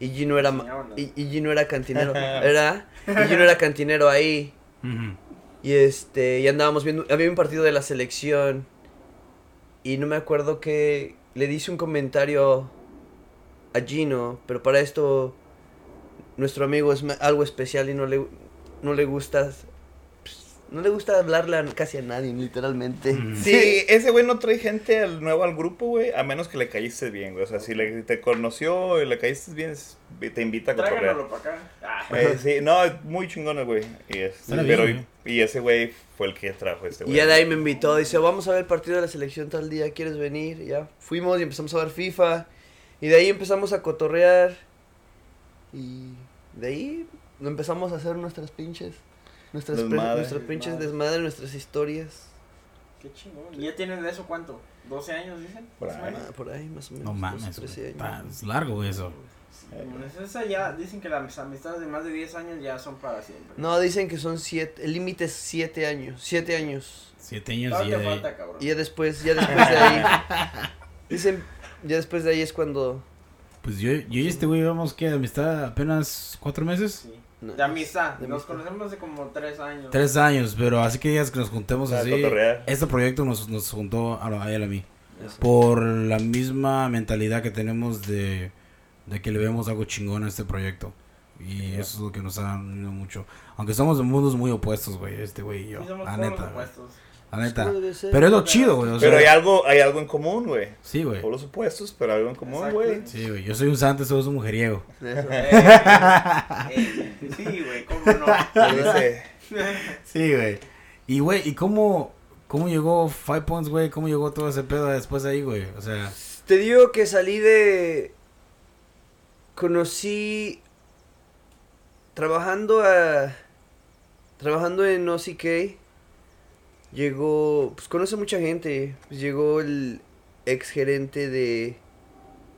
Y Gino era, y, y Gino era cantinero, ¿verdad? Y Gino era cantinero ahí. Y este, y andábamos viendo, había un partido de la selección. Y no me acuerdo que le dice un comentario a Gino, pero para esto nuestro amigo es algo especial y no le, no le gusta, pues, no le gusta hablarle a casi a nadie, literalmente. Ujú. Sí, ese güey no trae gente al, nuevo al grupo, güey, a menos que le caíste bien, güey. O sea, si le, te conoció y le caíste bien, es- te invita a cotorrear. Para acá. Ah. Eh, sí, no, es muy chingón el güey. Y, pero, bien, y, ese güey fue el que trajo este Y güey. ya de ahí me invitó, dice, vamos a ver el partido de la selección tal día, ¿quieres venir? Y ya fuimos y empezamos a ver FIFA. Y de ahí empezamos a cotorrear. Y de ahí empezamos a hacer nuestras pinches. Nuestras, Desmadre. nuestras pinches Desmadre. desmadre, nuestras historias. Qué chingón. ¿Y ya tienen de eso cuánto? ¿12 años, dicen? Por ahí. Ah, por ahí más o menos. No 12, mames, 13 güey. años. Está- Es largo, eso. Bueno, es esa ya, dicen que las amistades de más de 10 años ya son para siempre. No, dicen que son siete, el límite es siete años, siete años. Siete años y Todavía de falta, cabrón. Y ya después, ya después de ahí, dicen, ya después de ahí es cuando, Pues yo, yo y este güey llevamos, ¿qué? De amistad apenas cuatro meses. Sí. no, De amistad. De Nos amistad. conocemos hace como 3 años. Tres años, pero así que digas que nos juntemos A así. cotorrear. Este proyecto nos, nos juntó a, a él a mí. Eso. Por la misma mentalidad que tenemos de, de que le vemos algo chingón a este proyecto. Y eso es lo que nos ha unido mucho. Aunque somos de mundos muy opuestos, güey, este güey y yo. Sí, somos la neta. opuestos. La neta. Pero es lo chido, güey. o Pero sea, hay algo, hay algo en común, güey. Sí, güey. Por los opuestos, pero algo en común, güey. Sí, güey. Yo soy un santo, soy un mujeriego. Eso. Eh, eh, sí, güey, cómo no. Sí, güey. Y, güey, ¿y cómo, cómo llegó Five Points, güey? ¿Cómo llegó todo ese pedo después de ahí, güey? O sea, Te digo que salí de, conocí, trabajando a, trabajando en OCK, llegó, pues conoce mucha gente, pues, llegó el ex gerente de,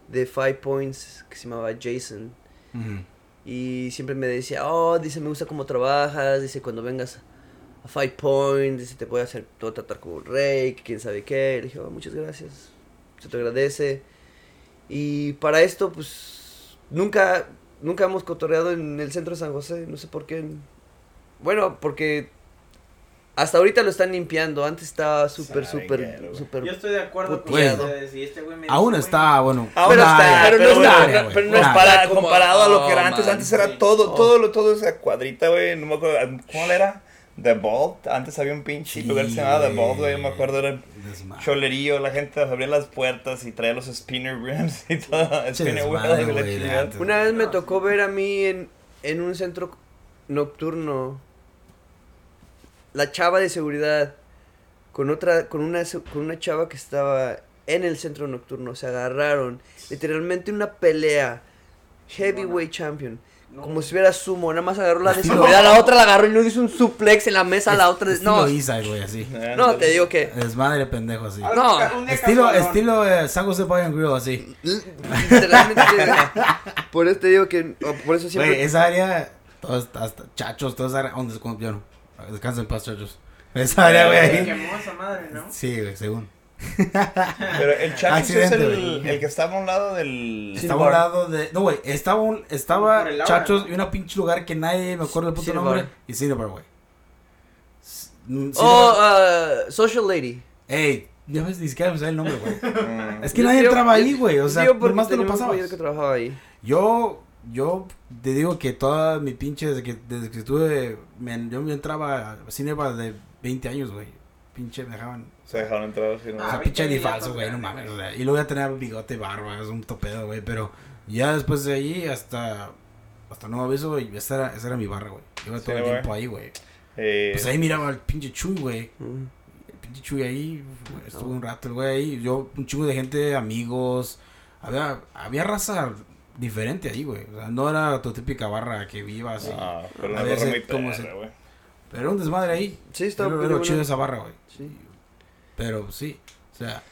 de Five Points, que se llamaba Jason. ujú. Y siempre me decía, oh, dice, me gusta cómo trabajas, dice, cuando vengas a Five Point, dice, te voy a hacer, a tratar como un rey, quién sabe qué. Le dije, oh, muchas gracias, se te agradece. Y para esto, pues, nunca, nunca hemos cotorreado en el centro de San José, no sé por qué. Bueno, porque hasta ahorita lo están limpiando, antes estaba súper, súper, súper... Yo estoy de acuerdo con ustedes. Y este güey me aún dice, está, bueno. Aún Pero está, está, pero no está, pero- güey. pero no Nah. para- comparado a lo que oh, era antes. man, Antes era sí. todo, Oh. todo, lo- todo esa cuadrita, güey. No me acuerdo. ¿Cómo era? The Vault. Antes había un pinche Sí, lugar que se llamaba The Vault, güey. Me acuerdo, era Desmadre. cholerío. La gente abría las puertas y traía los spinner rims y todo. Spinner desmadre, wheels antes. Una vez me tocó ver a mí en, en un centro nocturno la chava de seguridad con otra con una con una chava que estaba en el centro nocturno se agarraron literalmente una pelea heavyweight champion No. como si hubiera sumo nada más agarró la de seguridad la otra la agarró y le hizo un suplex en la mesa a la otra Estilo no Eastside, güey, así. no te digo que Desmadre pendejo, así. No, Estilo, estilo eh, San Jose Bar and Grill, así. literalmente por eso te digo que por eso siempre Güey, esa área, todos, hasta chachos, toda esa área, donde se yo no, descansen en paz, chachos. Esa área, Se güey. quemó esa madre, ¿no? Sí, güey, según. Pero el Chachos es Accidente, el, güey. el que estaba a un lado del. Estaba a un lado de. No, güey, estaba, un, estaba Por el agua, Chachos y una pinche lugar que nadie me acuerdo el puto Cinnabar. nombre. Y Cinnabar, güey. S- mm, oh Cinnabar- uh, social lady Ey, ya ves, ni siquiera me sale el nombre, güey. Mm. Es que Yo nadie creo- entraba yo- ahí, güey. O sea, Digo, porque nomás te lo tenía un pasabas. compañero que trabajaba ahí. Yo, yo te digo que toda mi pinche, desde que, desde que estuve, me- yo me entraba a Cinnabar de 20 años, güey. Pinche, me dejaban. Se dejaron entrar ¿no? O Ah, sea, 20 pinche ni falso, güey, no mames. o sea, y luego ya tenía bigote, barba, es un topedo, güey. Pero ya después de ahí, hasta, hasta nuevo aviso, güey, esa era, esa era mi barra, güey. Iba todo Sí, el tiempo ahí, güey. Eh, Pues ahí miraba al pinche Chuy, güey. Mm. El pinche Chuy ahí, estuvo un rato el güey ahí. Yo, un chingo de gente, amigos. Había, había raza diferente ahí, güey. O sea, no era tu típica barra que viva así. ah, pero A veces, barra muy ¿cómo perra, se- güey. Pero era un desmadre ahí. Sí, estaba lo buena. chido de esa barra, güey. Sí. Pero sí, o sea,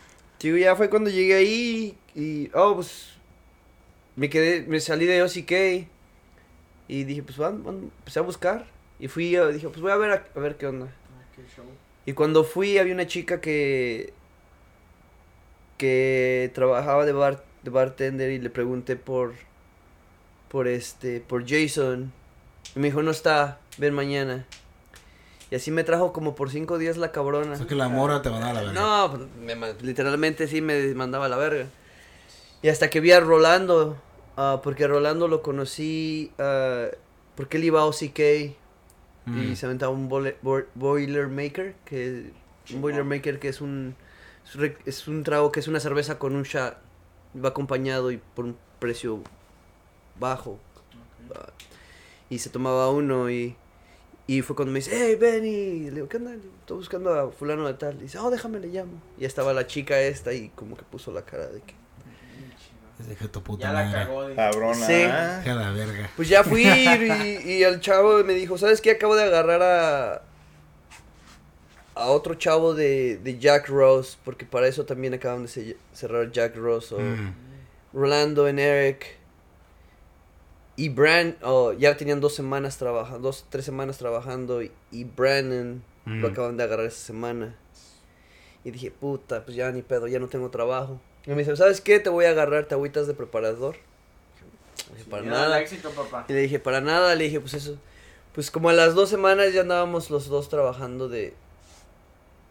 Digo, ya fue cuando llegué ahí y, oh, pues, me quedé, me salí de OCK y dije, pues, van, van, empecé a buscar y fui, a- dije, pues voy a ver, a, a ver qué onda. Ah, qué show. Y cuando fui había una chica que, que trabajaba de, bar, de bartender y le pregunté por, por este, por Jason. Y me dijo, no está, ven mañana. Y así me trajo como por cinco días la cabrona. o sea que la mora te mandaba a la verga. No, pues, me literalmente sí me mandaba a la verga. Y hasta que vi a Rolando, ah, porque a Rolando lo conocí, ah, porque él iba a OCK Mm. y se aventaba un Boilermaker, que un Boilermaker que es un es un trago que es una cerveza con un shot, va acompañado y por un precio bajo. Ah, y se tomaba uno y y fue cuando me dice, hey Benny, le digo, ¿qué onda? Estoy buscando a fulano de tal. Y dice, oh, déjame le llamo. Y ya estaba la chica esta y como que puso la cara de que... Dije tu puta Ya la madre. cagó. Cabrona. Sí. Deja la verga. Pues ya fui y, y el chavo me dijo, ¿sabes qué? Acabo de agarrar a... a otro chavo de, de Jack Rose, porque para eso también acaban de ce- cerrar Jack Rose. O Mm. Rolando en Eric. Y Brand, oh, ya tenían dos semanas trabajando, dos, tres semanas trabajando. Y, y Brandon lo Mm. acaban de agarrar esa semana. Y dije, puta, pues ya ni pedo, ya no tengo trabajo. Y me dice, ¿sabes qué? Te voy a agarrar, te agüitas de preparador. Le dije, para nada. el éxito, papá. Y le dije, para nada, le dije, pues eso. Pues como a las dos semanas ya andábamos los dos trabajando de,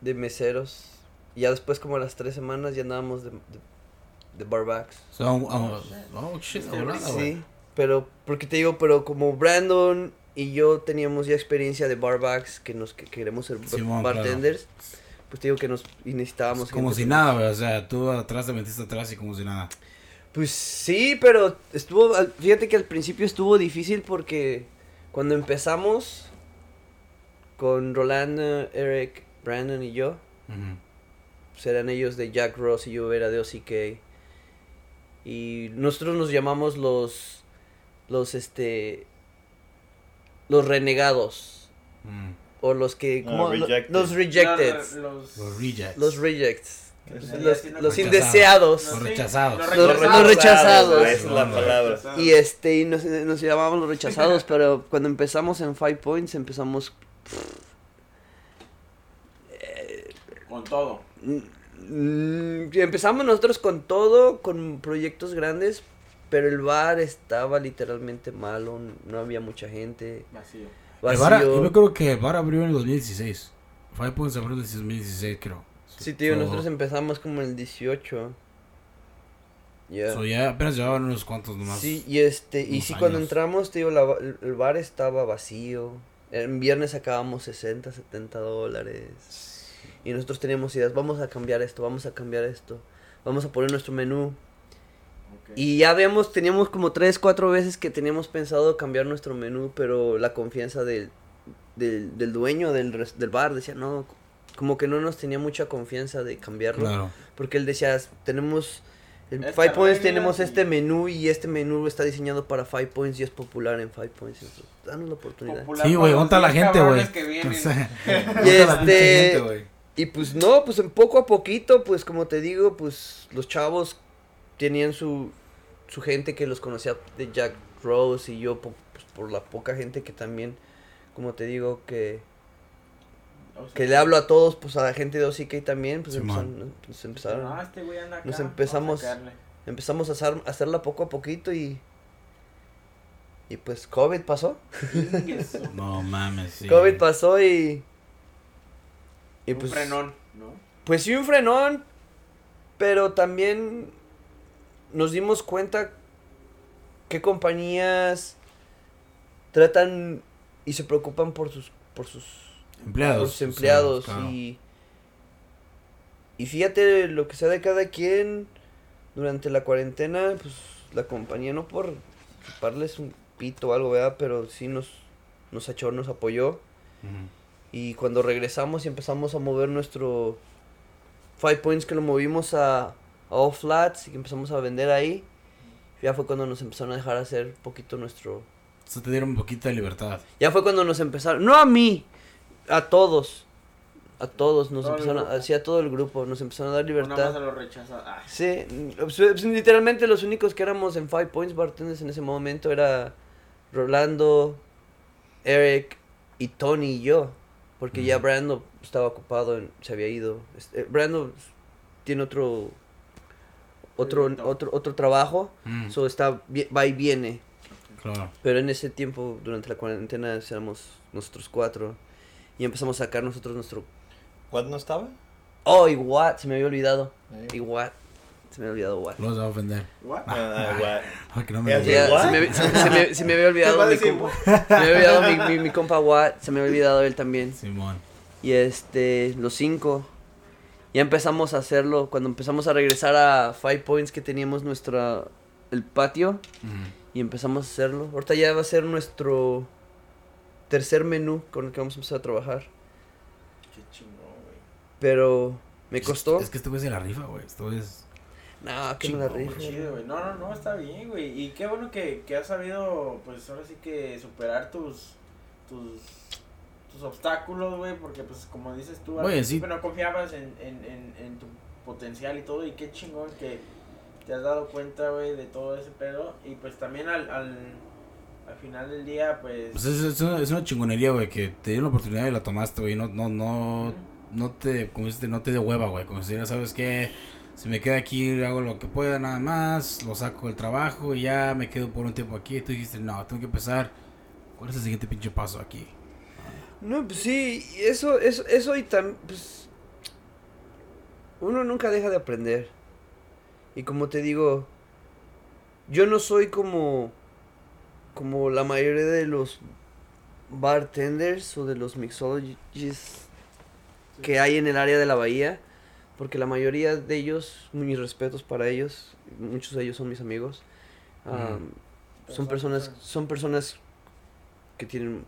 de meseros. Y ya después como a las tres semanas ya andábamos de, de, de barbacks. So, um, oh, oh, shit, Sí, volada, güey. Sí, pero, porque te digo, pero como Brandon y yo teníamos ya experiencia de barbacks que nos que queremos ser claro. bartenders, pues te digo que nos y necesitábamos Como si nada, güey. O sea, tú atrás te metiste atrás y como si nada. Pues sí, pero estuvo, fíjate que al principio estuvo difícil porque cuando empezamos con Rolando, Eric, Brandon y yo, pues eran ellos de Jack Ross y yo era de OCK. Y nosotros nos llamamos los, los este, los renegados. Mm. O los que. Los rejected. Los, los, Los rejects. Los rejects. que Los, los, haciendo los como- indeseados. Los rechazados. Los Los- rechazados. los es la palabra. Y este, y nos, nos llamábamos los rechazados, pero cuando empezamos en Five Points empezamos Con todo. Mm, empezamos nosotros con todo, con proyectos grandes, pero el bar estaba literalmente malo, no había mucha gente, Vacío. El vacío. bar, yo me acuerdo que el bar abrió en el 2016. Five Points abrió en el 2016, creo. Sí, tío, So- nosotros empezamos como en el 18. Ya. so ya apenas llevaban unos cuantos nomás. Sí, y este, y sí, cuando entramos, tío, la ba- el, el bar estaba vacío. En viernes sacábamos 60, 70 dólares. Y nosotros teníamos ideas, vamos a cambiar esto, vamos a cambiar esto. Vamos a poner nuestro menú. Y ya habíamos, teníamos como tres, cuatro veces que teníamos pensado cambiar nuestro menú, pero la confianza del, del, del dueño del, res- del bar decía, no, como que no nos tenía mucha confianza de cambiarlo. Claro. Porque él decía, tenemos, en Esta Five Points tenemos y- este menú y este menú está diseñado para Five Points y es popular en Five Points. Danos la oportunidad. Popular Sí, güey, para ¿dónde está los la gente, güey? Y ¿dónde está la pinche este- gente, güey? Y pues no, pues en poco a poquito, pues como te digo, pues los chavos tenían su, su gente que los conocía de Jack Rose y yo po- pues, por la poca gente que también, como te digo, que, O sea, que le hablo a todos, pues a la gente de OCK también, pues Simón. empezaron, pues, empezaron, Ah, este güey anda acá. Nos empezamos- a empezamos a, hacer, a hacerla poco a poquito y... Y pues COVID pasó. No mames, sí. COVID pasó y... Y pues... frenón, ¿no? Pues sí, un frenón, pero también nos dimos cuenta qué compañías tratan y se preocupan por sus por sus, por Empleados. sus empleados claro. y y fíjate lo que sea de cada quien durante la cuarentena, pues la compañía no por chuparles un pito o algo, ¿verdad? Pero sí nos nos echó, nos apoyó. Y cuando regresamos y empezamos a mover nuestro Five Points, que lo movimos a, a All Flats y que empezamos a vender ahí, ya fue cuando nos empezaron a dejar hacer poquito nuestro... O sea, te dieron un poquito de libertad. Ya fue cuando nos empezaron, no a mí, a todos, a todos, nos Todo empezaron, a, así a todo el grupo, nos empezaron a dar O nada más se libertad. lo rechaza. Ah, Sí, pues, pues, literalmente los únicos que éramos en Five Points bartenders en ese momento era Rolando, Eric y Tony y yo. Porque ya. Brando estaba ocupado, en- se había ido. Este, Brando tiene otro otro otro otro trabajo, Mm, so está va y viene. claro. Pero en ese tiempo durante la cuarentena éramos nosotros cuatro y empezamos a sacar nosotros nuestro ¿Cuándo no estaba? Oh, y Watt, se me había olvidado. Sí. Y Watt. Se me había olvidado Watt. Los va a ofender. ¿what? Ah, guay. Ay, que no me se, me, se- se me- se me había olvidado ¿Qué va a mi compa. Se me había olvidado mi, mi, mi compa Watt. Se me había olvidado él también. Simón. Y este, los cinco. Ya empezamos a hacerlo. Cuando empezamos a regresar a Five Points que teníamos nuestra. el patio. Y empezamos a hacerlo. Ahorita ya va a ser nuestro tercer menú con el que vamos a empezar a trabajar. Qué chingón, güey. Pero me costó. Es, es que este güey se la rifa, güey. Esto es. No, que me la chingón, rifa. Muy chido, güey. No, no, no, está bien, güey. Y qué bueno que, que has sabido, pues ahora sí que superar tus. tus. tus obstáculos, güey, porque pues como dices tú, Oye, sí. no confiabas en, en, en, en tu potencial y todo, y qué chingón que te has dado cuenta, güey, de todo ese pedo, y pues también al, al, al final del día, pues... Pues es, es una, es una chingonería, güey, que te dio la oportunidad y la tomaste, güey. No, no, no, no te, como dices, no te dio hueva, güey. Como si ya sabes que si me quedo aquí, hago lo que pueda nada más, lo saco del trabajo y ya me quedo por un tiempo aquí. Y tú dijiste, no, tengo que empezar. ¿Cuál es el siguiente pinche paso aquí? No, pues sí, eso, eso, eso y también, pues, uno nunca deja de aprender. Y como te digo, yo no soy como, como la mayoría de los bartenders o de los mixologists que hay en el área de la bahía, porque la mayoría de ellos, mis respetos para ellos, muchos de ellos son mis amigos, ah, son personas, son personas que tienen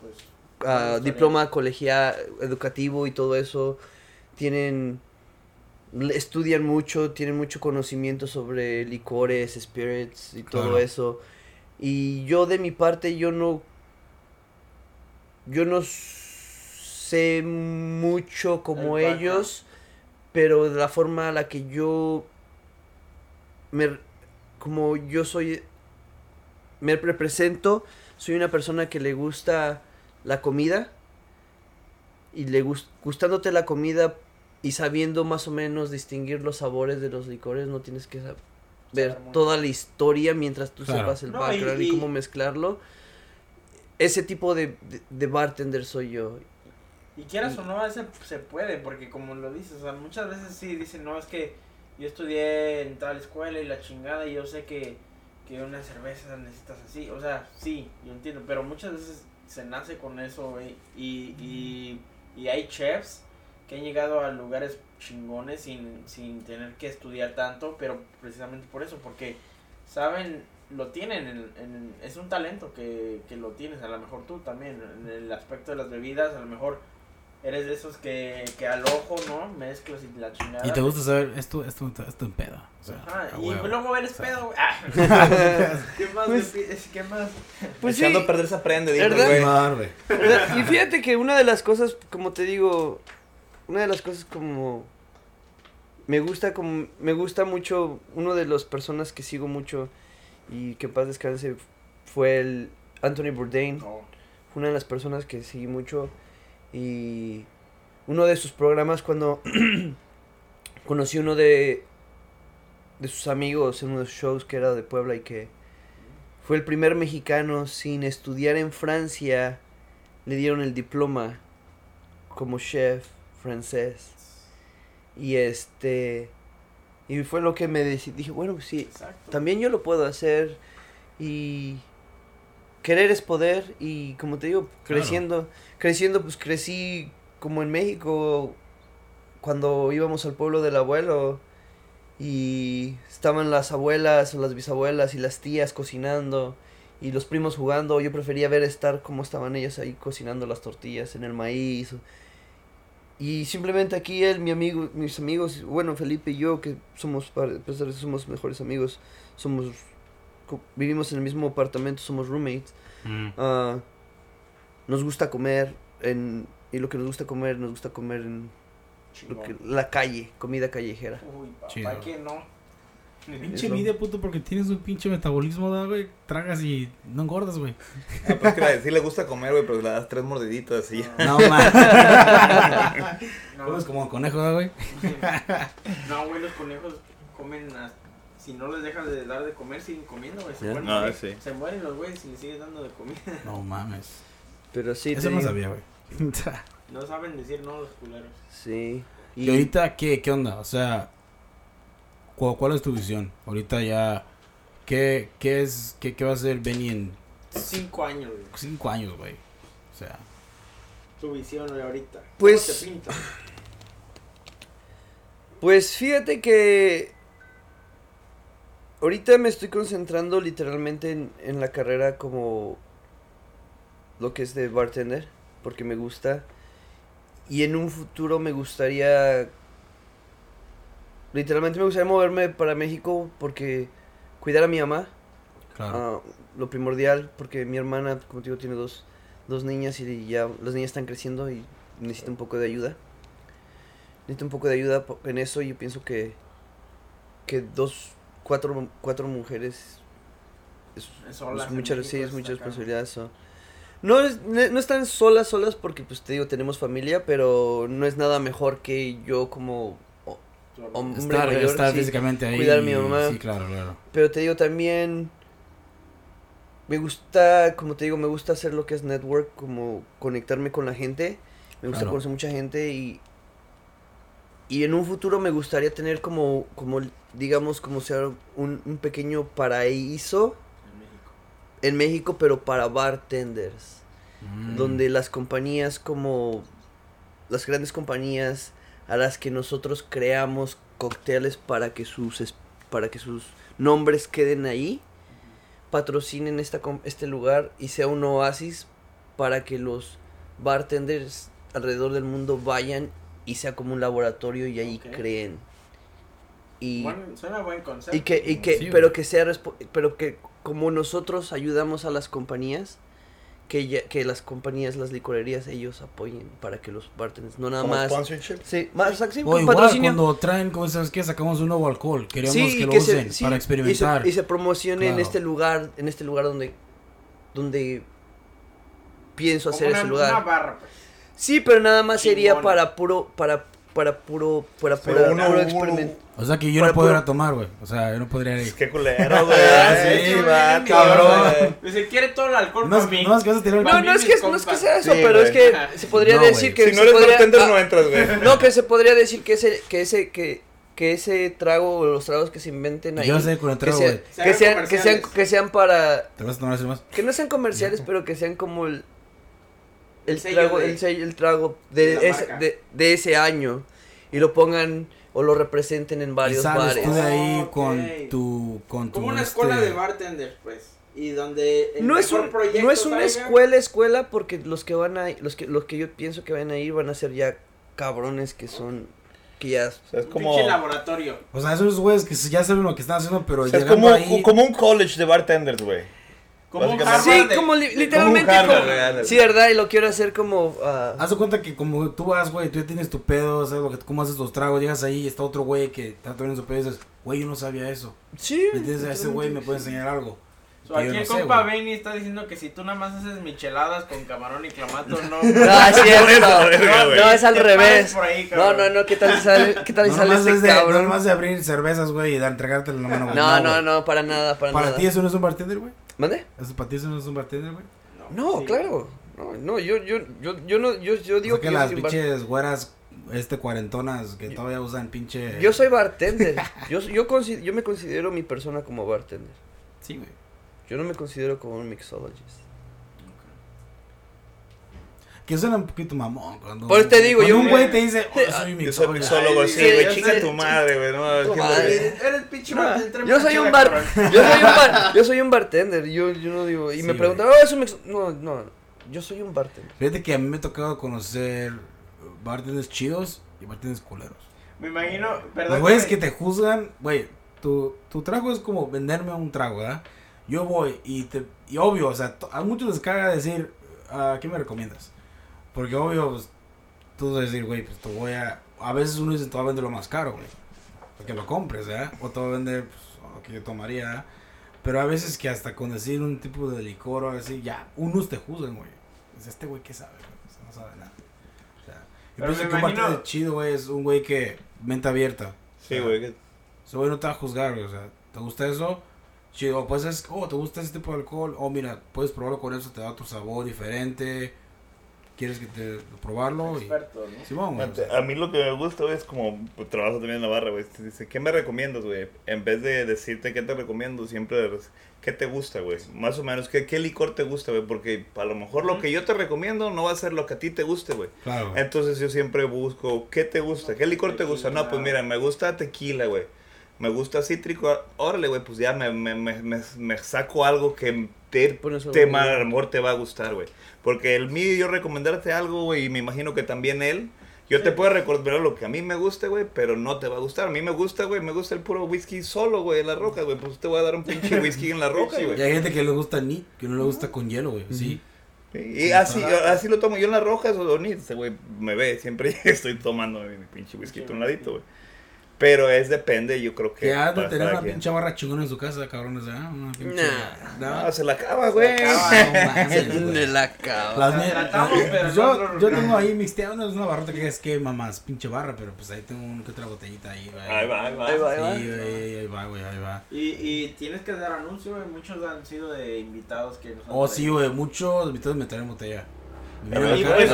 pues, ah, diploma colegial, educativo y todo eso, tienen, estudian mucho, tienen mucho conocimiento sobre licores, spirits y todo Claro. eso. Y yo de mi parte, yo no, yo no sé mucho como El ellos, pero de la forma a la que yo me, como yo soy, me represento, soy una persona que le gusta la comida y le gus- gustándote la comida y sabiendo más o menos distinguir los sabores de los licores, no tienes que ver toda la historia mientras tú Claro. sepas el No, y- background y, y- cómo mezclarlo. Ese tipo de, de, de bartender soy yo. Y quieras o no, ese se puede, porque como lo dices, o sea, muchas veces sí dicen, no, es que yo estudié en tal escuela y la chingada y yo sé que, que una cerveza necesitas así, o sea, sí, yo entiendo, pero muchas veces se nace con eso, güey, y, y, y hay chefs que han llegado a lugares chingones sin, sin tener que estudiar tanto, pero precisamente por eso, porque saben, lo tienen, en, en- es un talento que, que lo tienes, a lo mejor tú también, en el aspecto de las bebidas, a lo mejor eres de esos que, que al ojo, ¿no? Mezclas y la chingada. Y te gusta saber, esto, esto, esto en pedo. O sea, Ajá, y huevo. luego eres O sea, pedo, güey. Ah. ¿Qué más? Pues- me pides? ¿Qué más? Pues sí, a perder se aprende, y fíjate que una de las cosas, como te digo, una de las cosas como me gusta como me gusta mucho uno de las personas que sigo mucho y que en paz descanse fue el Anthony Bourdain fue una de las personas que seguí mucho y uno de sus programas cuando conocí uno de de sus amigos en uno de sus shows que era de Puebla y que fue el primer mexicano sin estudiar en Francia le dieron el diploma como chef francés y este y fue lo que me decidí dije bueno pues sí Exacto. también yo lo puedo hacer y querer es poder y como te digo Claro. creciendo creciendo pues crecí como en México cuando íbamos al pueblo del abuelo y estaban las abuelas o las bisabuelas y las tías cocinando y los primos jugando. Yo prefería ver estar como estaban ellos ahí cocinando las tortillas en el maíz. Y simplemente aquí él mi amigo mis amigos bueno Felipe y yo que somos pesar somos mejores amigos somos vivimos en el mismo apartamento somos roommates. Mm. Ah, nos gusta comer en y lo que nos gusta comer nos gusta comer en lo que- la calle comida callejera Uy, papá, que no. Pinche envidia, puto, porque tienes un pinche metabolismo, ¿da, güey. Tragas y no engordas, güey. Ah, pues que la- sí le gusta comer, güey, pero le das tres mordiditas y ya. No, man. No, Comes como conejo, ¿da, güey. no, güey, los conejos comen a- Si no les dejas de dar de comer, siguen comiendo, güey. Se, mueren, No, güey. sí. se mueren los güeyes si les sigues dando de comida. No mames. Pero sí Eso no digo, sabía, güey. No saben decir no los culeros. sí ¿Y ahorita qué, qué onda? O sea, ¿cuál, cuál es tu visión? Ahorita ya, ¿qué, qué es, qué, qué va a hacer Benny en Cinco años, güey. cinco años, güey? O sea, Tu visión, güey, ahorita. Pues- ¿Cómo te pinta? Pues fíjate que ahorita me estoy concentrando literalmente en, en la carrera como lo que es de bartender, porque me gusta. Y en un futuro me gustaría, literalmente me gustaría moverme para México porque cuidar a mi mamá, claro. ah, lo primordial, porque mi hermana, como te digo, tiene dos, dos niñas y ya las niñas están creciendo y necesito un poco de ayuda. Necesito un poco de ayuda po- en eso y yo pienso que, que dos, cuatro, cuatro mujeres es, Solas es en mucha, México sí, es muchas responsabilidades. so. No, es- no, están solas, solas porque pues te digo, tenemos familia, pero no es nada mejor que yo como hombre Estar, mayor, estar sí, físicamente ahí. cuidar a mi mamá. Sí, claro, claro. Pero te digo también, me gusta, como te digo, me gusta hacer lo que es network, como conectarme con la gente. Me gusta Claro. conocer mucha gente y, y en un futuro me gustaría tener como, como digamos, como sea un, un pequeño paraíso En México. pero para bartenders. Mm. Donde las compañías como las grandes compañías a las que nosotros creamos cócteles para que sus es- para que sus nombres queden ahí patrocinen esta com- este lugar y sea un oasis para que los bartenders alrededor del mundo vayan y sea como un laboratorio y ahí creen y Buen- suena buen concepto. y que, y que, Sí, pero que sea, pero que como nosotros ayudamos a las compañías, que ya, que las compañías, las licorerías, ellos apoyen para que los bartenders, no nada Como más. sponsorship. Sí, más, sí, O igual patrocinio. cuando traen, como sabes que sacamos un nuevo alcohol, queremos Sí, que lo que se- usen sí, para y se- experimentar. Y se, promocione en este lugar, en este lugar donde, donde pienso Como hacer una, ese lugar. Una barra, pues. Sí, pero nada más sería para puro, para, para puro, para puro, uno- puro experimento. O sea que yo Para no puedo ir a tomar, güey. O sea, yo no podría ir. Qué culero, güey. Sí, sí, va, cabrón. güey. Se quiere todo el alcohol No es, para mí. no es que vas a tirar el No, no es que, no es que sea eso, Sí, pero es que se podría No, decir güey. que Si no eres podría- bartender, ah, no entras, güey. No, que se podría decir que ese, que ese, que, que ese trago o los tragos que se inventen ahí. Yo sé con el que, trago, sea- güey. Se que sean, que sean, que sean para, ¿Te vas a tomar así más? que no sean comerciales, pero que sean como el, el, sello trago, de- el, sello- el trago de ese, de, de ese año y lo pongan o lo representen en Y varios sales bares. tú de ahí Ok. con tu... Con tu Como una este- escuela de bartenders, pues. Y donde el No es, un, proyecto no es una salga- escuela, escuela, porque los que van a los que, los que yo pienso que van a ir van a ser ya cabrones que son, que ya O sea, es como, pinche laboratorio. O sea, esos güeyes que ya saben lo que están haciendo, pero o sea, es como, ahí... como un college de bartenders, güey. Como un. Harvard Sí, de- como li- literalmente Harvard, como- güey, ándale. Sí, verdad, y lo quiero hacer como ah, Haz de cuenta que como tú vas, güey, tú ya tienes tu pedo, sabes lo que, cómo haces los tragos, llegas ahí y está otro güey que está tomando su pedo y dices, güey, yo no sabía eso. Sí. ¿Me entiendes? A ese güey me puede enseñar algo. So, aquí no el sé, compa. Benny está diciendo que si tú nada más haces micheladas con camarón y clamato, no. No, es eso, verga, güey. No, es al revés. ahí, No, no, no, ¿qué tal si sale, qué tal si No sale este es de, no cabrón? nomás de abrir cervezas, güey, y de entregarte la mano, güey. No, no, no, para nada, para, Para nada. ti eso no es un bartender, güey. ¿Mande? ¿Eso para ti eso no es un bartender, güey? No, sí. claro. No, no, yo, yo, yo, yo no, yo, yo digo o sea que yo las pinches güeras, este, cuarentonas, que todavía usan pinche... Yo soy bartender. Yo, yo, consi- yo me considero mi persona como bartender. Sí, güey. Yo no me considero como un mixologist. Que suena un poquito mamón cuando... Por eso te digo, yo- un güey te dice, oh, soy Yo soy mixólogo. mixólogo, sí, güey. Chinga tu madre, güey. No, Tu ¿qué madre. le- Eres pinche yo soy un bar, yo soy un bar, yo soy un bartender. Yo, yo no digo y Sí, me preguntan, oh, es un no, no, yo soy un bartender. Fíjate que a mí me ha tocado conocer bartenders chidos y bartenders culeros. Me imagino, perdón. Los güeyes güey. que te juzgan, güey, tu, tu trago es como venderme un trago, ¿verdad? Yo voy y te, y obvio, o sea, a muchos les caga decir, ¿a qué me recomiendas? Porque obvio, pues, tú vas a decir, güey, pues te voy a, a veces uno dice, te voy a vender lo más caro, güey, para que lo compres, ¿verdad? O te voy a vender, pues, lo que yo tomaría. Pero a veces que hasta con decir un tipo de licor o así, ya, unos te juzgan, güey. Dices, este güey, ¿qué sabe? güey? O sea, no sabe nada. O sea, Pero me que imagino- bartender chido, güey, es un güey que, mente abierta. Sí, güey. que- Ese güey no te va a juzgar, güey. O sea, ¿te gusta eso? Chido, pues es, oh, ¿te gusta ese tipo de alcohol? Oh, mira, puedes probarlo con eso, te da otro sabor diferente. ¿Quieres que te probarlo? Y. Simón, güey. A mí lo que me gusta, güey, es como pues, trabajo también en la barra, güey. Te dice, ¿qué me recomiendas, güey? En vez de decirte qué te recomiendo, siempre, ¿qué te gusta, güey? Más o menos, ¿qué, qué licor te gusta, güey? Porque a lo mejor lo que yo te recomiendo no va a ser lo que a ti te guste, güey. claro, güey. Entonces yo siempre busco, ¿qué te gusta? ¿Qué licor te gusta? No, pues mira, me gusta tequila, güey. Me gusta cítrico. Órale, güey, pues ya me, me, me, me, me saco algo que te, Pones algo te bueno. ma- a lo mejor te va a gustar, güey. Porque el mío, yo recomendarte algo, güey, y me imagino que también él. Yo te puedo recomendar lo que a mí me gusta, güey, pero no te va a gustar. A mí me gusta, güey, me gusta el puro whisky solo, güey, en la roca, güey. Pues te voy a dar un pinche whisky en la roca, Y güey. hay gente que le gusta ni, que no le gusta con hielo, güey. Sí. Y así, así lo tomo yo en las rojas o ni ese güey me ve, siempre estoy tomando mi pinche whisky a un ladito, güey. Pero es depende, yo creo que. Que has de tener una pinche barra chingona en su casa, cabrones, ¿eh? Una pinche. Nah. No, se la acaba, güey. No mames, güey. Me la acabo. Las La tratamos, eh, pero pues yo, yo tengo ahí mixteado, no es una barrota que es que mamás, pinche barra, pero pues ahí tengo una que otra botellita ahí, güey. Ahí va, ahí va. Ahí va, ahí va. Sí, güey, ahí va, güey, ahí va. Y, y tienes que dar anuncio, güey. Muchos han sido de invitados que nos han Oh, sí, güey, muchos invitados me traen botella. Me Pero miran ahí, la güey,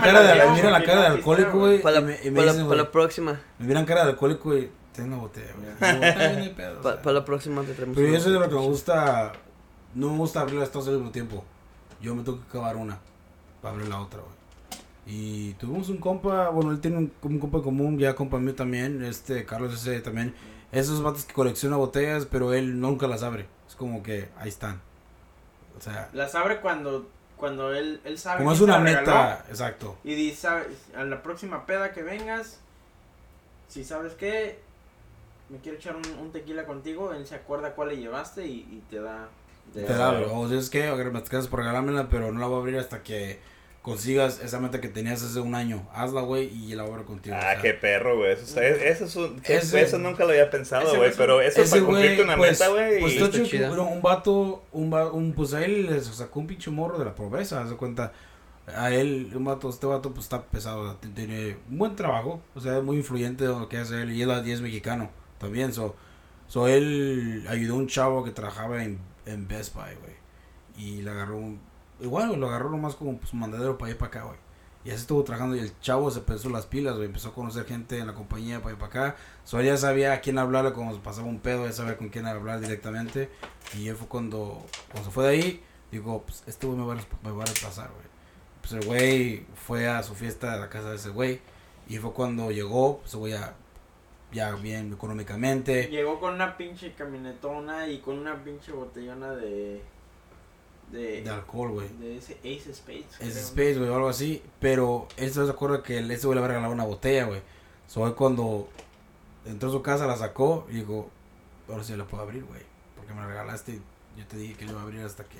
cara, de, miran la cara de alcohólico, güey. Para y la, güey, próxima. Me miran cara de alcohólico y tengo una botella, güey. Para la próxima te traemos. Pero soy de lo que me gusta. No me gusta abrir las dos al mismo tiempo. Yo me tengo que acabar una para abrir la otra, güey. Y tuvimos un compa, bueno, él tiene un, un compa común, ya compa mío también, este Carlos ese también. Esos vatos que colecciona botellas, pero él nunca las abre. Es como que ahí están. O sea, Las abre cuando, cuando él, él sabe como que es una regaló. neta, exacto. Y dice, "Sabe- a la próxima peda que vengas, si sabes qué, me quiero echar un, un tequila contigo, él se acuerda cuál le llevaste y, y te da. Te la abro. O sea, es que me gracias por regalármela, pero no la voy a abrir hasta que consigas esa meta que tenías hace un año. Hazla, güey, y la abro contigo. o Ah, sea. qué perro, güey. Eso, está- eso, es un- Ese- eso nunca lo había pensado, güey. Pero eso Ese para cumplirte una pues, meta, güey. pues chido, pero un vato, un, va- un pues a él le sacó un pinche morro de la pobreza, haz de cuenta. A él, un vato, este vato pues está pesado, o sea, t- tiene un buen trabajo, o sea, es muy influyente de lo que hace él, y él, y es mexicano también, so, so él ayudó a un chavo que trabajaba en, en Best Buy, güey, y le agarró un, igual, lo agarró nomás como pues, mandadero para y para acá, güey. Y así estuvo trabajando y el chavo se pensó las pilas, güey. Empezó a conocer gente en la compañía para y para acá. So, ya sabía a quién hablarle cuando pasaba un pedo, ya sabía con quién hablar directamente. Y él fue cuando, cuando se fue de ahí, digo, pues este güey me va a, me güey. Pues el güey fue a su fiesta a la casa de ese güey. Y fue cuando llegó, pues, ya, ya bien económicamente. Llegó con una pinche camionetona y con una pinche botellona de. De, De alcohol, güey. de ese Ace Spades. Es creo. Space, güey, o algo así. Pero él se acuerda que el- ese güey le había regalado una botella, güey. So, él cuando entró a su casa, la sacó y dijo, ahora sí la puedo abrir, güey. Porque me la regalaste. Yo te dije que lo iba a abrir hasta que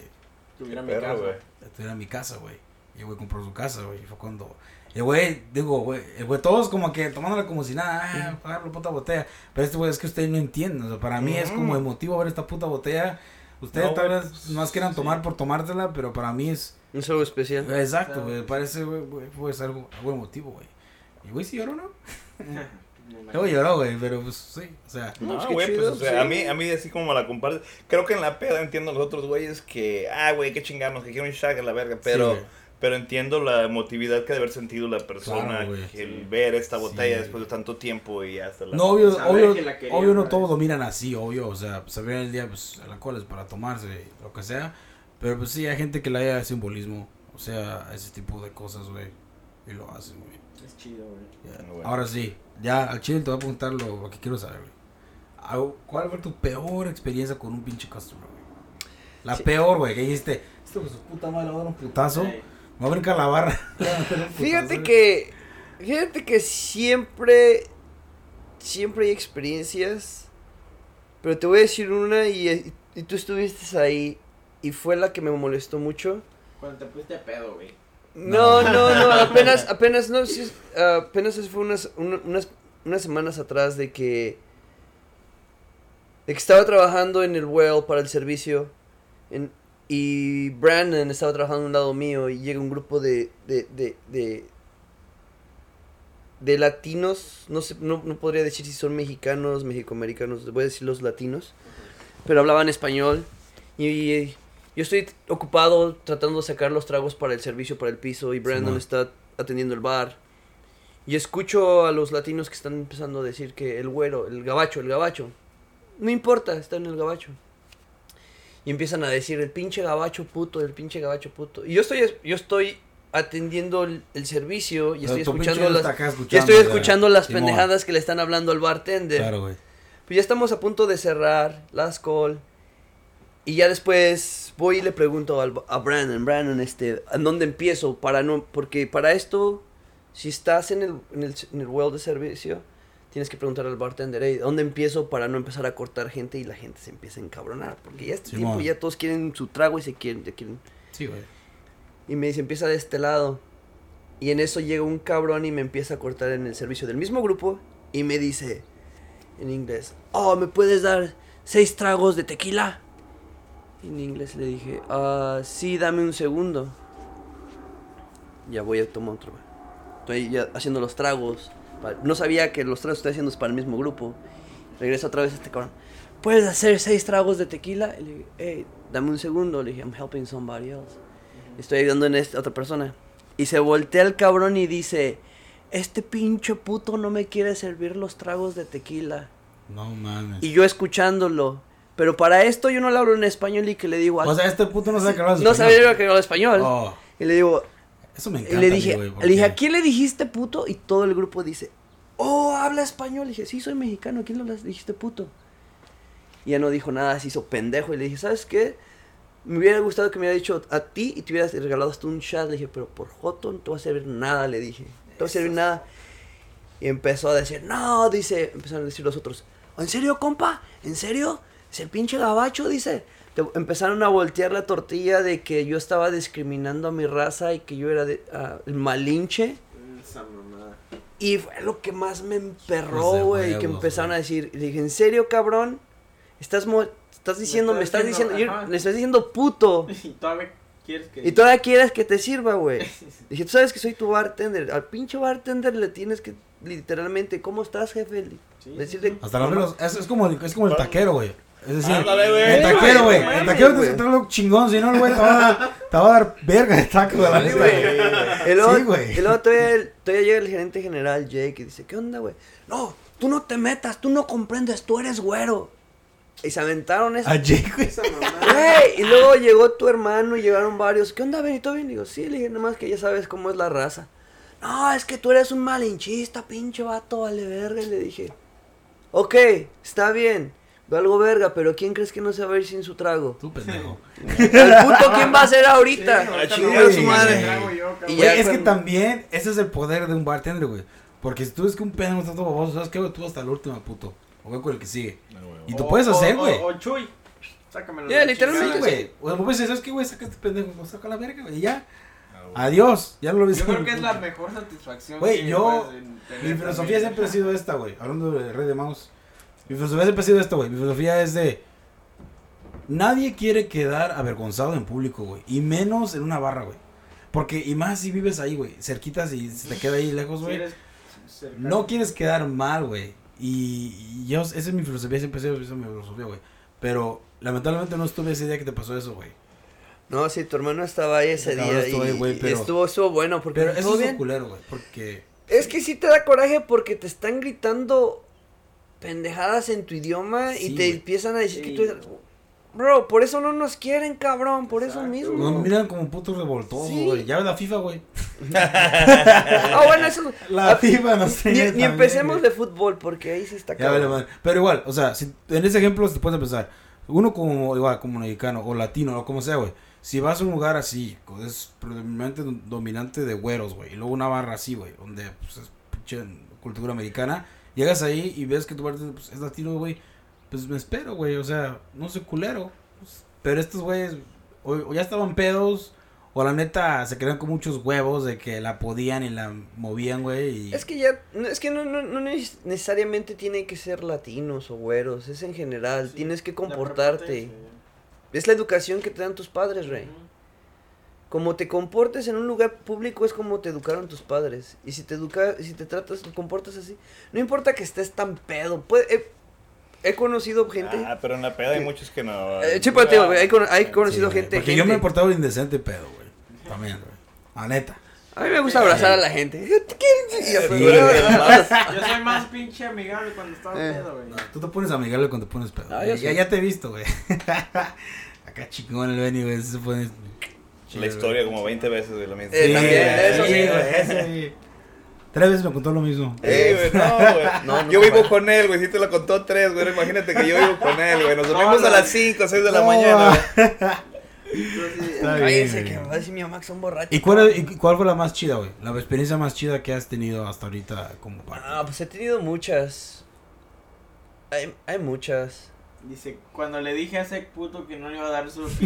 Tuviera mi Perro, casa. güey. estuviera en mi casa, güey. Y el güey compró su casa, güey. Y fue cuando... El güey, digo, güey, el güey, todos como que tomándola como si nada, ah, pagar la puta botella. Pero este güey es que ustedes no entienden. O sea, para mí es como Ujú. emotivo ver esta puta botella. Ustedes No, tal vez pues, más quieran sí. tomar por tomártela, pero para mí es... Es algo especial. Exacto, Claro. güey. Parece, güey, fue algo, algo emotivo, güey. Y güey sí lloró, ¿no? Luego lloró, güey, pero pues sí, o sea. No, pues, güey, pues, chido, o sea, sí. a mí, a mí así como la compartes, creo que en la peda entiendo a los otros güeyes que, ah, güey, qué chingarnos, que quiero un shag a la verga, pero, Sí. Pero entiendo la emotividad que debe haber sentido la persona Claro, que el Sí. ver esta botella Sí. después de tanto tiempo y hasta la... No, obvio, obvio, que la querían, obvio no todos lo miran así, obvio, o sea, saber el día, pues, el alcohol es para tomarse, lo que sea, pero pues sí, hay gente que le haya simbolismo, o sea, ese tipo de cosas, güey, y lo hacen, güey. Es chido, güey. Ya. Bueno. Ahora sí, ya, al chile te voy a preguntar lo, lo que quiero saber, güey. ¿Cuál fue tu peor experiencia con un pinche customer, güey? La Sí. peor, güey, que dijiste, esto con su puta madre le va a dar un putazo, Sí. Me va a brincar la barra. Fíjate que. Fíjate que siempre. Siempre hay experiencias. Pero te voy a decir una y, y tú estuviste ahí. Y fue la que me molestó mucho. Cuando te pusiste pedo, güey. No, No. no, no, apenas, apenas, no, sí, apenas fue unas, una- unas, unas semanas atrás de que, de que estaba trabajando en el well para el servicio en- y Brandon estaba trabajando a un lado mío y llega un grupo de, de, de, de, de latinos, no sé, no, no podría decir si son mexicanos, mexicoamericanos, voy a decir los latinos, pero hablaban español y yo estoy ocupado tratando de sacar los tragos para el servicio, para el piso, y Brandon está atendiendo el bar. Y escucho a los latinos que están empezando a decir que el güero, el gabacho, el gabacho. No importa, está en el gabacho. Y empiezan a decir el pinche gabacho puto, el pinche gabacho puto. Y yo estoy, yo estoy atendiendo el, el servicio y estoy escuchando las, estoy escuchando las Simón. pendejadas que le están hablando al bartender. Claro, güey. Pues ya estamos a punto de cerrar las call. Y ya después voy y le pregunto al- a Brandon, Brandon, este, ¿a dónde empiezo? Para no, porque para esto, si estás en el, en el, en el well de servicio, tienes que preguntar al bartender, hey, ¿dónde empiezo para no empezar a cortar gente y la gente se empieza a encabronar? Porque ya es Simón. tiempo, ya todos quieren su trago y se quieren, ya quieren. Sí, güey. Y me dice, empieza de este lado. Y en eso llega un cabrón y me empieza a cortar en el servicio del mismo grupo. Y me dice, en inglés, oh, ¿me puedes dar seis tragos de tequila? Y en inglés le dije, ah, sí, dame un segundo. Ya voy a tomar otro. Estoy ya haciendo los tragos. No sabía que los tragos que estoy haciendo es para el mismo grupo. Regresa otra vez este cabrón. ¿Puedes hacer seis tragos de tequila? Y le dije, hey, dame un segundo. Le dije, I'm helping somebody else. Estoy ayudando en esta otra persona. Y se voltea el cabrón y dice, este pinche puto no me quiere servir los tragos de tequila. No mames. Y yo escuchándolo. Pero para esto yo no le hablo en español y que le digo, O sea, este puto no sabe que hablas no español. sabía que hablaba español. Oh, Y le digo, eso me encanta. le dije, le dije, ¿a quién le dijiste puto? Y todo el grupo dice, oh, habla español. Le dije, sí, soy mexicano, ¿a quién le dijiste puto? Y ya no dijo nada, se hizo pendejo. Y le dije, ¿sabes qué? Me hubiera gustado que me hubiera dicho a ti y te hubieras regalado hasta un chat. Le dije, pero por Joto no te va a servir nada, le dije. No te va a servir nada. Y empezó a decir, no, dice, empezaron a decir los otros, ¿en serio, compa? ¿En serio? ¿Es el pinche gabacho? Dice. Te- empezaron a voltear la tortilla de que yo estaba discriminando a mi raza y que yo era de, ah, el malinche. Esa mamada. Y fue lo que más me emperró, güey. Que empezaron a decir, y le dije, ¿en serio, cabrón? Estás, mo- estás diciendo, me estás estás diciendo, diciendo, yo- ajá. le estás diciendo puto. Y todavía quieres que. Y todavía quieres que te sirva, güey. Dije, tú sabes que soy tu bartender. Al pinche bartender le tienes que, literalmente, ¿cómo estás, jefe? Sí, Decirle, Hasta los menos, es, es como, es como el taquero, güey. Es decir, Ándale, güey. el taquero, güey. El taquero güey. te algo chingón, si no, el güey te va a dar, te va a dar verga de taco de la Sí, neta, güey. Sí, güey. y luego todavía, llega el gerente general Jake y dice, ¿qué onda, güey? No, tú no te metas, tú no comprendes, tú eres güero. Y se aventaron eso. A Jake, güey. Esa. Güey, y luego llegó tu hermano y llegaron varios. ¿Qué onda, Benito? Bien, digo, sí, le dije, nada más que ya sabes cómo es la raza. No, es que tú eres un malinchista, pinche vato, vale verga. Y le dije, ok, está bien, valgo verga, pero ¿quién crees que no se va a ir sin su trago? Tú, pendejo. El puto, ¿quién va a ser ahorita? Sí, ahorita no, a su madre. trago yo. Y ya es que también, ese es el poder de un bartender, güey. Porque si tú ves que un pendejo está todo baboso, ¿sabes qué, güey? Tú hasta el último, puto. O ve con el que sigue. Y tú O- puedes o- hacer, o- güey. O, Chuy. Sácamelo. Ya, la literalmente, güey. O sea, pues ¿sabes qué, güey? Saca este pendejo, lo saca la verga, güey. Y ya. Adiós. Ya lo viste. Yo creo que es la mejor satisfacción. Güey, que yo- Mi filosofía siempre ha sido esta, güey. Hablando de Rey de Mouse. Mi filosofía siempre ha sido esta, güey. Mi filosofía es de. Nadie quiere quedar avergonzado en público, güey. Y menos en una barra, güey. Porque, y más si vives ahí, güey. Cerquitas y se te queda ahí lejos, güey. No quieres quedar mal, güey. Y, y yo, esa es mi filosofía, siempre ha sido esa es mi filosofía, güey. Pero lamentablemente no estuve ese día que te pasó eso, güey. No, sí, tu hermano estaba ahí ese día estuvo ahí, y, güey, y pero- estuvo, estuvo bueno porque Pero eso es bien. lo culero, güey. Porque. Es que sí te da coraje porque te están gritando pendejadas en tu idioma Sí, y te empiezan a decir Sí. que tú eres... Bro, por eso no nos quieren, cabrón, por eso mismo. Nos miran como putos revoltosos, Sí. güey. Ya ves la FIFA, güey. Ah, bueno, eso... La FIFA nos Ni, tiene ni también, empecemos de fútbol porque ahí sí está cabrón. Pero igual, o sea, si, en ese ejemplo se puede empezar. Uno como, igual, como mexicano o latino o como sea, güey. Si vas a un lugar así, pues, es predominante dominante de güeros, güey. Y luego una barra así, güey, donde pues, es pinche cultura americana. Llegas ahí y ves que tu bartender pues, es latino, güey. Pues me espero, güey. O sea, no soy culero. Pues, pero estos güeyes o, o ya estaban pedos. O la neta se crean con muchos huevos de que la podían y la movían, güey. Y... Es que ya, es que no, no, no neces- necesariamente tienen que ser latinos o güeros, es en general, Sí, tienes que la comportarte. Es la educación que te dan tus padres, rey. Como te comportes en un lugar público es como te educaron tus padres. Y si te educa, si te tratas, te comportas así, no importa que estés tan pedo. Puede, he, he conocido gente. Ah, pero en la peda hay muchos que no. Eh, sí, pero te digo, he, cono- he conocido Sí, gente, Porque gente- yo me he portado indecente pedo, güey. También, güey. La neta. A mí me gusta abrazar a la gente. Yo soy más pinche amigable cuando estaba Eh. pedo, güey. Tú te pones amigable cuando te pones pedo. Ah, ya, ya te he visto, güey. Acá chingón el Benny, güey. Se pone. La historia como 20 veces de lo mismo. Eh, también, eso sí, güey. güey. sí. Tres veces me contó lo mismo. Eh, güey, no, güey. No, no yo vivo con él, güey. Si te lo contó tres, güey. Imagínate que yo vivo con él, güey. Nos No, dormimos no. a las 5, 6 de la mañana. güey. Bien, que güey. va a decir mi mamá que son borrachos. ¿Y cuál, y cuál fue la más chida, güey? La experiencia más chida que has tenido hasta ahorita como parte. Ah, pues he tenido muchas. Hay, hay muchas. Dice, cuando le dije a ese puto que no le iba a dar su...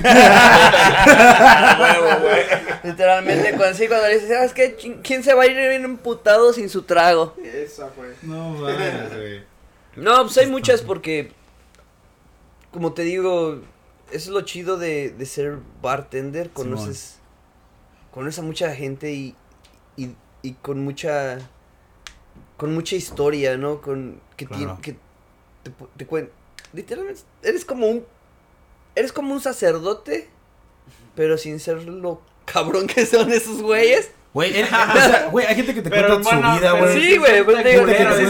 huevo, güey. Literalmente, cuando, sí, cuando le dices, ¿sabes qué? ¿Quién se va a ir bien emputado sin su trago? Esa fue. No mames, güey. No, pues hay muchas porque, como te digo, eso es lo chido de, de ser bartender. Conoces, conoces a mucha gente y, y, y con mucha, con mucha historia, ¿no? Con que, Claro. tien- que te, pu- te literalmente eres como un, eres como un sacerdote, pero sin ser lo cabrón que son esos güeyes. Güey, o sea, hay gente que te Pero, cuenta su vida, güey. Sí, güey, pues te digo, que te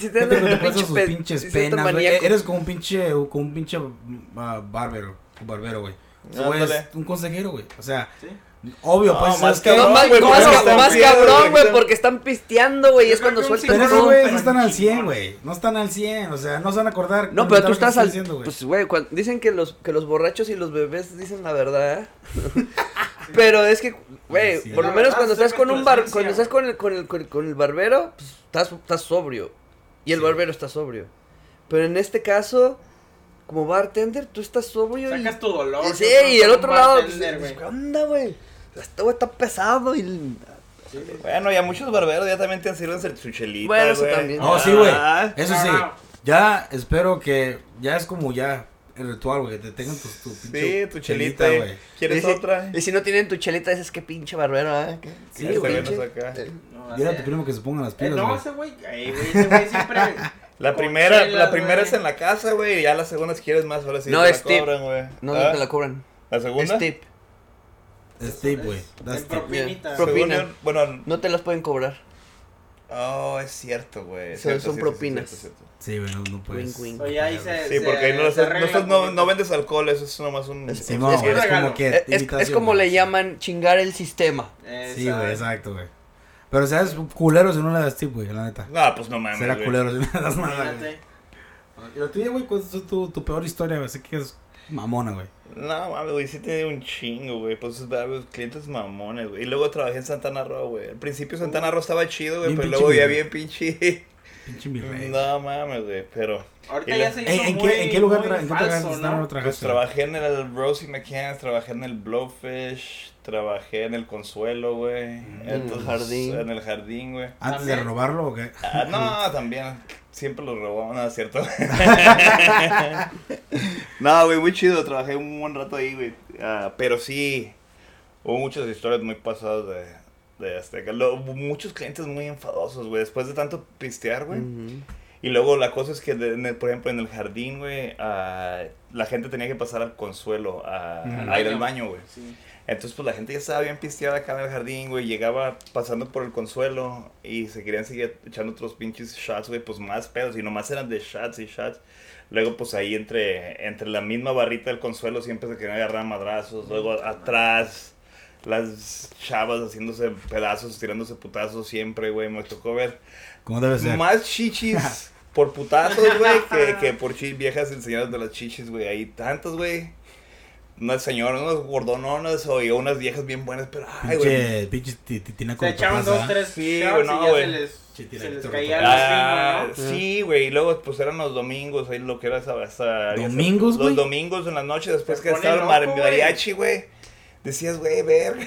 si te dan- te cuenta sus pinches penas, güey. Eres como un pinche, como un pinche bárbaro, un barbero, güey. Es un consejero, güey. O sea, ¿Sí? Obvio, No, pues, más cabrón, No, más, güey, más cabrón, güey, porque están pisteando, güey, y es cuando sueltan Pero esos güeyes no están al chingón. 100, güey. No están al 100, o sea, no se van a acordar. No, pero tú estás al... diciendo, güey. Pues, güey, dicen que los, que los borrachos y los bebés dicen la verdad. pero es que, güey, Sí. por lo menos cuando estás con un bar... Cuando estás con el, con el, con el, con el barbero, pues, estás, estás sobrio. Y el Sí. barbero está sobrio. Pero en este caso, como bartender, tú estás sobrio y... Sacas tu dolor. sí, y el otro lado, pues, bartender, pues, güey. ¿qué onda, güey? Este güey está pesado y... Sí, sí. Bueno, ya muchos barberos ya también te sirven su chelita, Bueno, eso también. No, sí, güey. Ah, Eso No, sí. no. Ya espero que. Ya es como ya el ritual, güey. Que te tengan tu, tu pinche Sí, tu chelita, güey. ¿Quieres y si- otra? Y si no tienen tu chelita, dices que pinche barbero, ¿ah? ¿Qué? Sí, güey. No, Dile a tu primo que se pongan las Eh, pilas, no, güey. ese güey, ay, güey, ese güey siempre... La primera, chelas, la primera es en la casa, güey, y ya la segunda si quieres más, ahora sí No, te es la tip. cobran, güey. No, ¿Ah? no te la cobran. ¿La segunda? Es tip. Es tip, güey. En propinita. Propina. Yo, bueno, No te las pueden cobrar. oh, es cierto, güey. es Son- cierto, son sí, sí, sí, propinas. cierto, cierto. Sí, güey, no, no puedes. Wink, wink. Oye, ahí se... Sí, porque ahí no, se no, no, vendes alcohol, eso es nomás un... Es- Sí, es- como que. Es, como le llaman chingar el sistema. Sí, güey, exacto, güey. Pero seas culero si no le das tip, güey, la neta. No, pues no mames, Será güey. culero si no le das nada, güey. Imagínate. Y lo tuyo, güey, ¿cuál es tu, tu peor historia, güey? Sé que es mamona, güey. No, mames, güey, sí tenía un chingo, güey. Pues güey, clientes mamones, güey. Y luego trabajé en Santana Roo, güey. Al principio Santana Roo estaba chido, güey, pero luego ya mi- bien pinche... Pinche mi rey. No mames, güey, pero... Ahorita ya se hizo ¿En, muy, qué, ¿En qué lugar tra- en qué falso, lugar ¿no? Pues trabajé en el Rosie McCann, trabajé en el Blowfish, trabajé en el Consuelo, güey. Mm. En el jardín. En el jardín, güey. ¿Antes de robarlo o qué? Ah, no, también. Siempre lo robamos, no, es cierto. no, güey, muy chido. Trabajé un buen rato ahí, güey. Ah, pero sí, hubo muchas historias muy pasadas de, de Azteca. Lo- muchos clientes muy enfadosos, güey. Después de tanto pistear, güey. Y luego la cosa es que, de- por ejemplo, en el jardín, güey, ah, la gente tenía que pasar al consuelo a ir al baño, güey. Sí. Entonces, pues la gente ya estaba bien pisteada acá en el jardín, güey. Llegaba pasando por el consuelo y se querían seguir echando otros pinches shots, güey, pues más pedos. Y nomás eran de shots y shots. Luego, pues ahí entre, entre la misma barrita del consuelo siempre se querían agarrar madrazos. Luego atrás, las chavas haciéndose pedazos, tirándose putazos siempre, güey. Me tocó ver ¿Cómo debe ser? más chichis por putazos, güey, que, que por viejas enseñando las chichis, güey. Ahí tantos, güey. Unas señoras, unas gordononas o unas viejas bien buenas, pero ay, güey. Pinche, pinche ti- ti- tina Se con echaban dos, tres Sí, güey, no, y ya güey. se les, se les caía Ah, sí, güey, y luego pues eran los domingos, ahí lo que era esa... esa ¿Domingos, güey? Los domingos en la noche, después que estaba el mariachi, güey. Decías, güey, verga,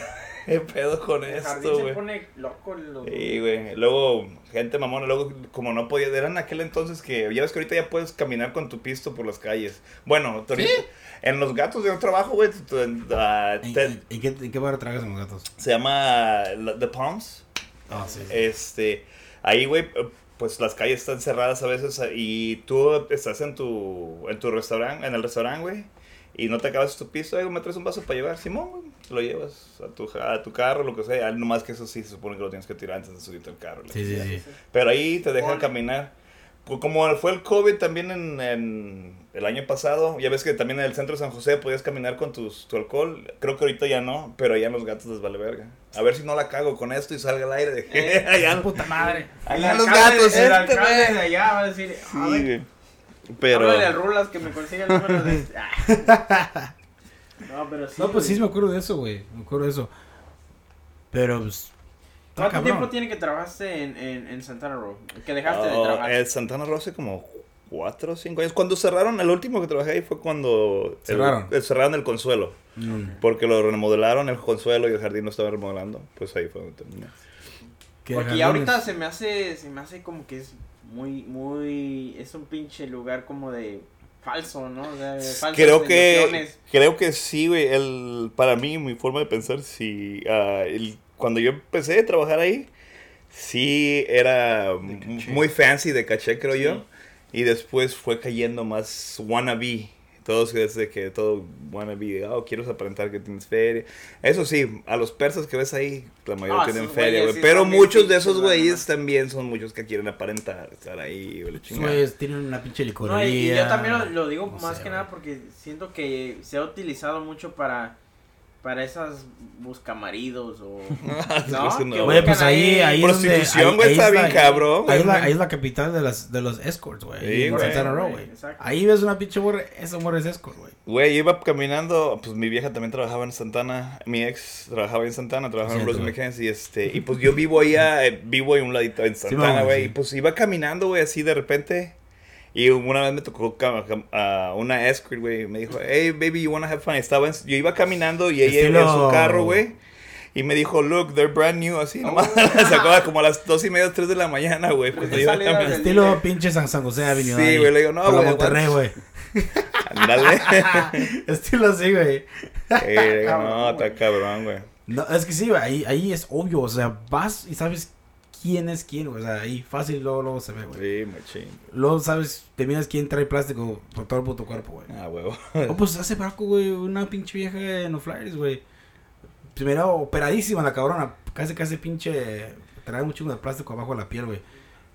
qué pedo con El esto, se güey. pone loco. Los... Sí, güey. Luego, gente mamona, luego, como no podía, eran aquel entonces que, ya ves que ahorita ya puedes caminar con tu pisto por las calles. Bueno, ahorita- en los gatos de un trabajo, güey, ah, ¿En, te- en- en qué, ¿En qué bar tragas en los gatos? se llama la- The Palms. Ah, sí. Este, ahí, güey, pues las calles están cerradas a veces y tú estás en tu, en tu restaurante, en el restaurante, güey, y no te acabas tu güey, me traes un vaso para llevar, Simón, güey, te lo llevas a tu, a tu carro, lo que sea, nomás que eso sí se supone que lo tienes que tirar antes de subirte al carro. Sí, sí, sí. Pero ahí te dejan caminar. Como fue el COVID también en, en el año pasado, ya ves que también en el centro de San José podías caminar con tus, tu alcohol. Creo que ahorita ya no, pero allá en los gatos les vale verga. A ver si no la cago con esto y salga al aire. De... Eh, allá puta madre. allá en El los alcalde- gatos. El este, alcalde güey. de allá va a decir, a Sí, ver, güey. Pero... háblale al Rulas que me consiga el número de... este". No, pero sí. No, pues sí, me acuerdo de eso, güey. Me acuerdo de eso. Pero, pues. ¿Cuánto cabrón. tiempo tiene que trabajaste en, en, en Santana Row? Que dejaste de Oh, trabajar. el Santana Rosa como cuatro o cinco años. Cuando cerraron, el último que trabajé ahí fue cuando Cerraron. el- cerraron el consuelo. Mm. Porque lo remodelaron, el consuelo y el jardín lo estaban remodelando. Pues ahí fue donde terminé. ¿Qué Porque ya ahorita se me hace, se me hace como que es muy, muy, es un pinche lugar como de falso, ¿no? O sea, de falsas Creo que, ilusiones. creo que sí, güey. El, para mí, mi forma de pensar, sí. ah, el- cuando yo empecé a trabajar ahí, sí era muy fancy de caché, creo Sí. yo. Y después fue cayendo más wannabe. Todos desde que todo wannabe, oh, quiero aparentar que tienes feria. Eso sí, a los persas que ves ahí, la mayoría Ah, tienen feria, güey. sí Pero muchos de esos güeyes también son muchos que quieren aparentar estar ahí, güey, güeyes tienen una pinche No, licorería. y, y yo también lo, lo digo no más sé, que nada porque siento que se ha utilizado mucho para para esas buscamaridos o No, que no. Güey, pues buscan ahí, ahí Prostitución, güey, está es bien la- cabrón, Ahí es, la, güey. ahí es la capital de, las, de los escorts, güey. Sí. Ahí ves una pinche morra, esa morra es escort, güey. Güey, iba caminando, pues mi vieja también trabajaba en Santana, mi ex trabajaba en Santana, trabajaba en Rose. McKenzie, y este, y pues yo vivo allá, eh, vivo en un ladito en Santana, güey, sí. y pues iba caminando, güey, así de repente, y una vez me tocó a una escort, güey, me dijo, hey, baby, you wanna have fun, estaba en- yo iba caminando y ella Estilo- en su carro, güey, y me dijo, look, they're brand new, así, nomás, sacó como a las dos y media, tres de la mañana, güey, iba del- Estilo pinche San, San José Avenue. Sí, güey, le digo, no, güey, Monterrey, güey. Ándale. Estilo así, güey. No, Cabrón, está cabrón, güey. No, es que sí, güey, ahí, ahí es obvio, o sea, vas y sabes quién es quién, güey. O sea, ahí fácil luego, luego se ve, güey. Sí, machín. Luego sabes, te miras quién trae plástico por todo el puto cuerpo, güey. Ah, huevo. Oh, pues hace braco, güey, una pinche vieja en los flyers, güey. Primero operadísima la cabrona, casi casi pinche, trae un chingo de plástico abajo de la piel, güey.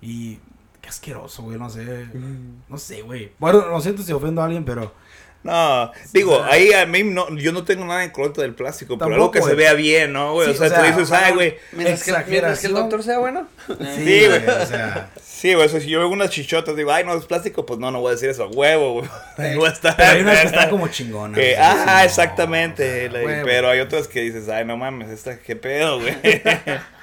Y qué asqueroso, güey, no sé. No sé, güey. Bueno, lo siento si ofendo a alguien, pero No, digo, ahí a mí no, yo no tengo nada en contra del plástico, pero algo que se vea bien, ¿no, güey? Sí, o sea, o sea, tú dices, ay, güey. Mientras que, el doctor sea bueno. sí, güey. güey, o sea, Sí, güey, si yo veo unas chichotas, digo, ay, no, es plástico, pues no, no voy a decir eso, huevo, güey. No pero hay unas que están como chingonas. Sí, exactamente. pero hay otras que dices, ay, no mames, esta, qué pedo, güey.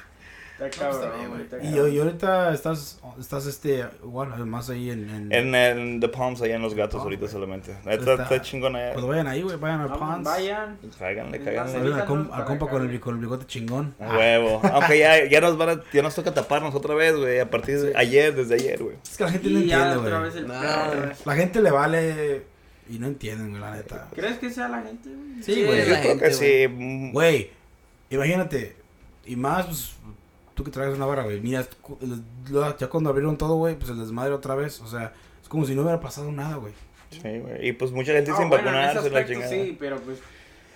Está No, pues, está bien, güey, Y, ahorita estás, estás este, igual, más ahí en... en, en, en The Palms, allá en Los Gatos, Palms, ahorita güey. solamente. Pues Está, está- está chingona allá. Pues vayan ahí, güey, vayan al Vamos, Pons. Vayan. Cáiganle, Va a cáiganle. ser- Vayan al, com- al compa con el, con el bigote chingón. A Huevo. Aunque ya, ya nos van a, ya nos toca taparnos otra vez, güey. A partir de ayer, desde ayer, güey. Es que la gente no Y ya entiende, otra güey. vez el No. La gente le vale y no entienden, güey, la neta. ¿Crees que sea la gente, güey? Sí, güey. Yo creo gente, que sí. Güey, imagínate, y más, pues, tú que traes una barra, güey, mira, cu- el- lo- ya cuando abrieron todo, güey, pues el desmadre otra vez, o sea, es como si no hubiera pasado nada, güey. Sí, güey. Y pues mucha gente Ah, sin bueno, vacunarse, la aspecto chingada. sí, pero pues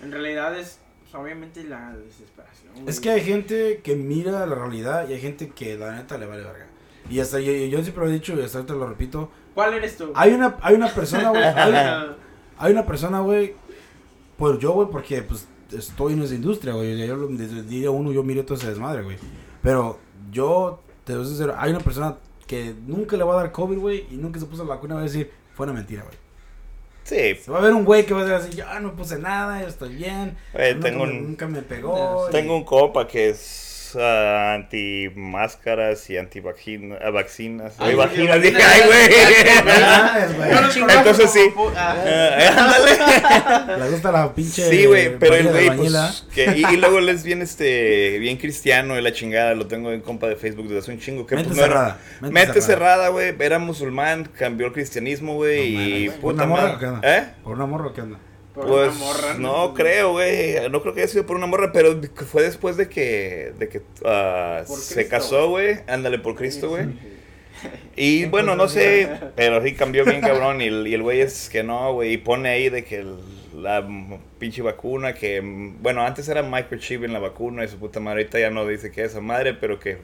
en realidad es pues, obviamente la desesperación. Es que hay gente que mira la realidad y hay gente que la neta le vale verga. Y hasta yo, yo siempre lo he dicho y hasta ahorita lo repito, ¿Cuál eres tú? hay una, hay una persona, güey, hay, hay una persona, güey, pues yo, güey, porque pues estoy en esa industria, güey. Yo lo- desde el día uno yo miro todo ese desmadre, güey. Pero yo, te voy a decir, hay una persona que nunca le va a dar COVID, güey, y nunca se puso la vacuna, va a decir, fue una mentira, güey. Sí. Se va a ver un güey que va a decir así, yo no puse nada, yo estoy bien. Tengo un- nunca me pegó. y- Tengo un compa que es ah, anti máscaras y anti vacinas. Ay, Ay, vaginas, dije, vaginas. ay, güey. Los Entonces sí. ah, Ah, ándale. Le gusta la pinche. Sí, güey, pero el de güey, pues, que, y, y luego él es bien, este, bien cristiano y la chingada, lo tengo en compa de Facebook desde hace un chingo. Que, Mente pues, no era- cerrada. Mente cerrada, güey, era musulmán, cambió al cristianismo, güey, No y mames, güey. ¿Por puta una morra qué onda? ¿Eh? Por una morra, ¿qué onda? Por Pues una morra, no creo, güey. No creo que haya sido por una morra, pero fue después de que, de que Por se Cristo, casó, güey. Ándale por Cristo, güey. Y bueno, no sé, pero sí cambió bien cabrón. Y, el- y el güey es que no, güey. Y pone ahí de que el- la pinche vacuna, que bueno, antes era microchip en la vacuna y su puta madre. Ahorita ya no dice que es esa madre, pero que,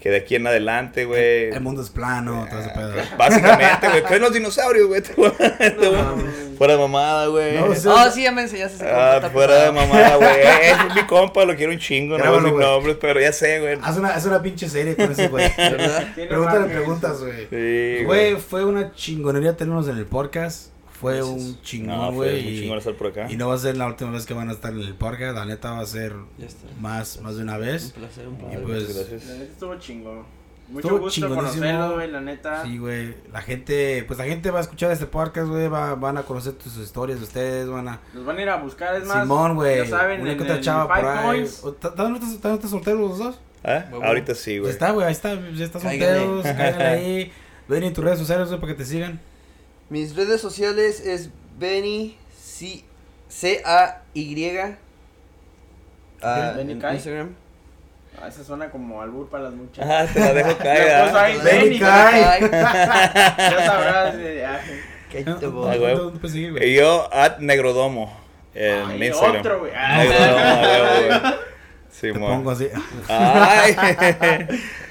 que de aquí en adelante, güey. El mundo es plano, todo ese pedo. Básicamente, güey. Creen los dinosaurios, güey. Fuera de mamada, güey. No, sí. Oh, sí, ya me enseñaste ese Ah, fuera de mamada, güey. Es mi compa, lo quiero un chingo, no güey. nombres, pero ya sé, güey. Haz una, haz una pinche serie con ese güey. Pregúntale preguntas, güey. Sí, Güey, fue una chingonería tenernos en el podcast. Fue un No, chingón, güey. muy y- chingón estar por acá. y no va a ser la última vez que van a estar en el podcast. La neta va a ser más, más de una Un vez. placer, un Y placer. pues, Gracias. La neta estuvo chingón. Mucho gusto conocerlo, güey, la neta. Sí, güey. La gente, pues la gente va a escuchar este podcast, güey. Va, van a conocer tus historias de ustedes, van a... Nos van a ir a buscar, es más. Simón, güey. Ya saben, Una en otra chava por ahí. Points. ¿O ta- ¿Todavía no estás- todavía no estás soltero los dos? ¿Eh? Ahorita sí, Ya güey. está, güey. Ahí está. Ya Cáiganle. solteros. Cáiganle ahí. Ven en tus redes sociales, güey, para que te sigan. Mis redes sociales es Benny C C A Y Benny en Kai. Instagram. Ah, esa suena como albur para las muchachas. Ah, te la dejo caer. ahí, ¿ah? Benny Benny Kai. Ya sabrás. eh, güey. Y yo, at Negrodomo. En ay, Instagram. otro, güey. Negrodomo, güey, güey. Te Simón. pongo así. Ay.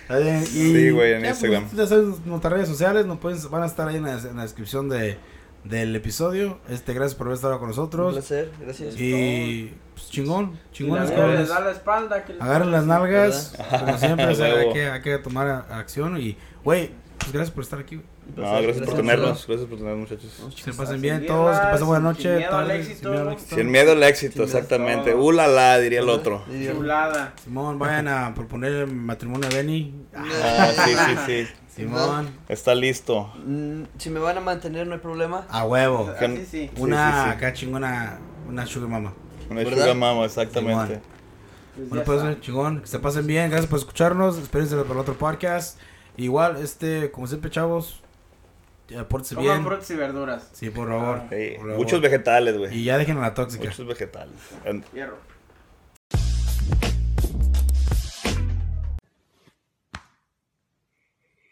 Y Sí, güey, en ya, Instagram. Pues, ya sabes, nuestras redes sociales nos pueden, van a estar ahí en la, en la descripción de, del episodio. Este, gracias por haber estado con Un nosotros. placer, gracias. Y pues, chingón, Si chingones la vida cabrones. les da la espalda. que les- Agarren las nalgas, como siempre, o sea, hay, que, hay que tomar acción. Y, güey, pues gracias por estar aquí. güey. No, gracias por tenernos. Gracias por tenernos, muchachos. Que se pasen Sin bien todos, que pasen buena sin noche. miedo al tarde, éxito. sin miedo al éxito. Sin miedo al éxito, Sin miedo. exactamente. Ulala, diría el otro. Chulada. Simón, vayan a proponer el matrimonio a Benny. Ah, sí, sí, sí. Simón, Está listo. Mm, si me van a mantener, no hay problema. a huevo. Así sí. Una sí, sí. acá chingona, una sugar mama. Una ¿Verdad? sugar mama, exactamente. Pues Bueno, pues eh, chingón, que se pasen bien, gracias por escucharnos, espérense para el otro podcast. Igual, este, como siempre, chavos, ya, pórtense Coman bien. frutas y verduras. Sí, por favor. Sí, por favor. muchos vegetales, güey. Y ya dejen a la tóxica. Muchos vegetales. Hierro.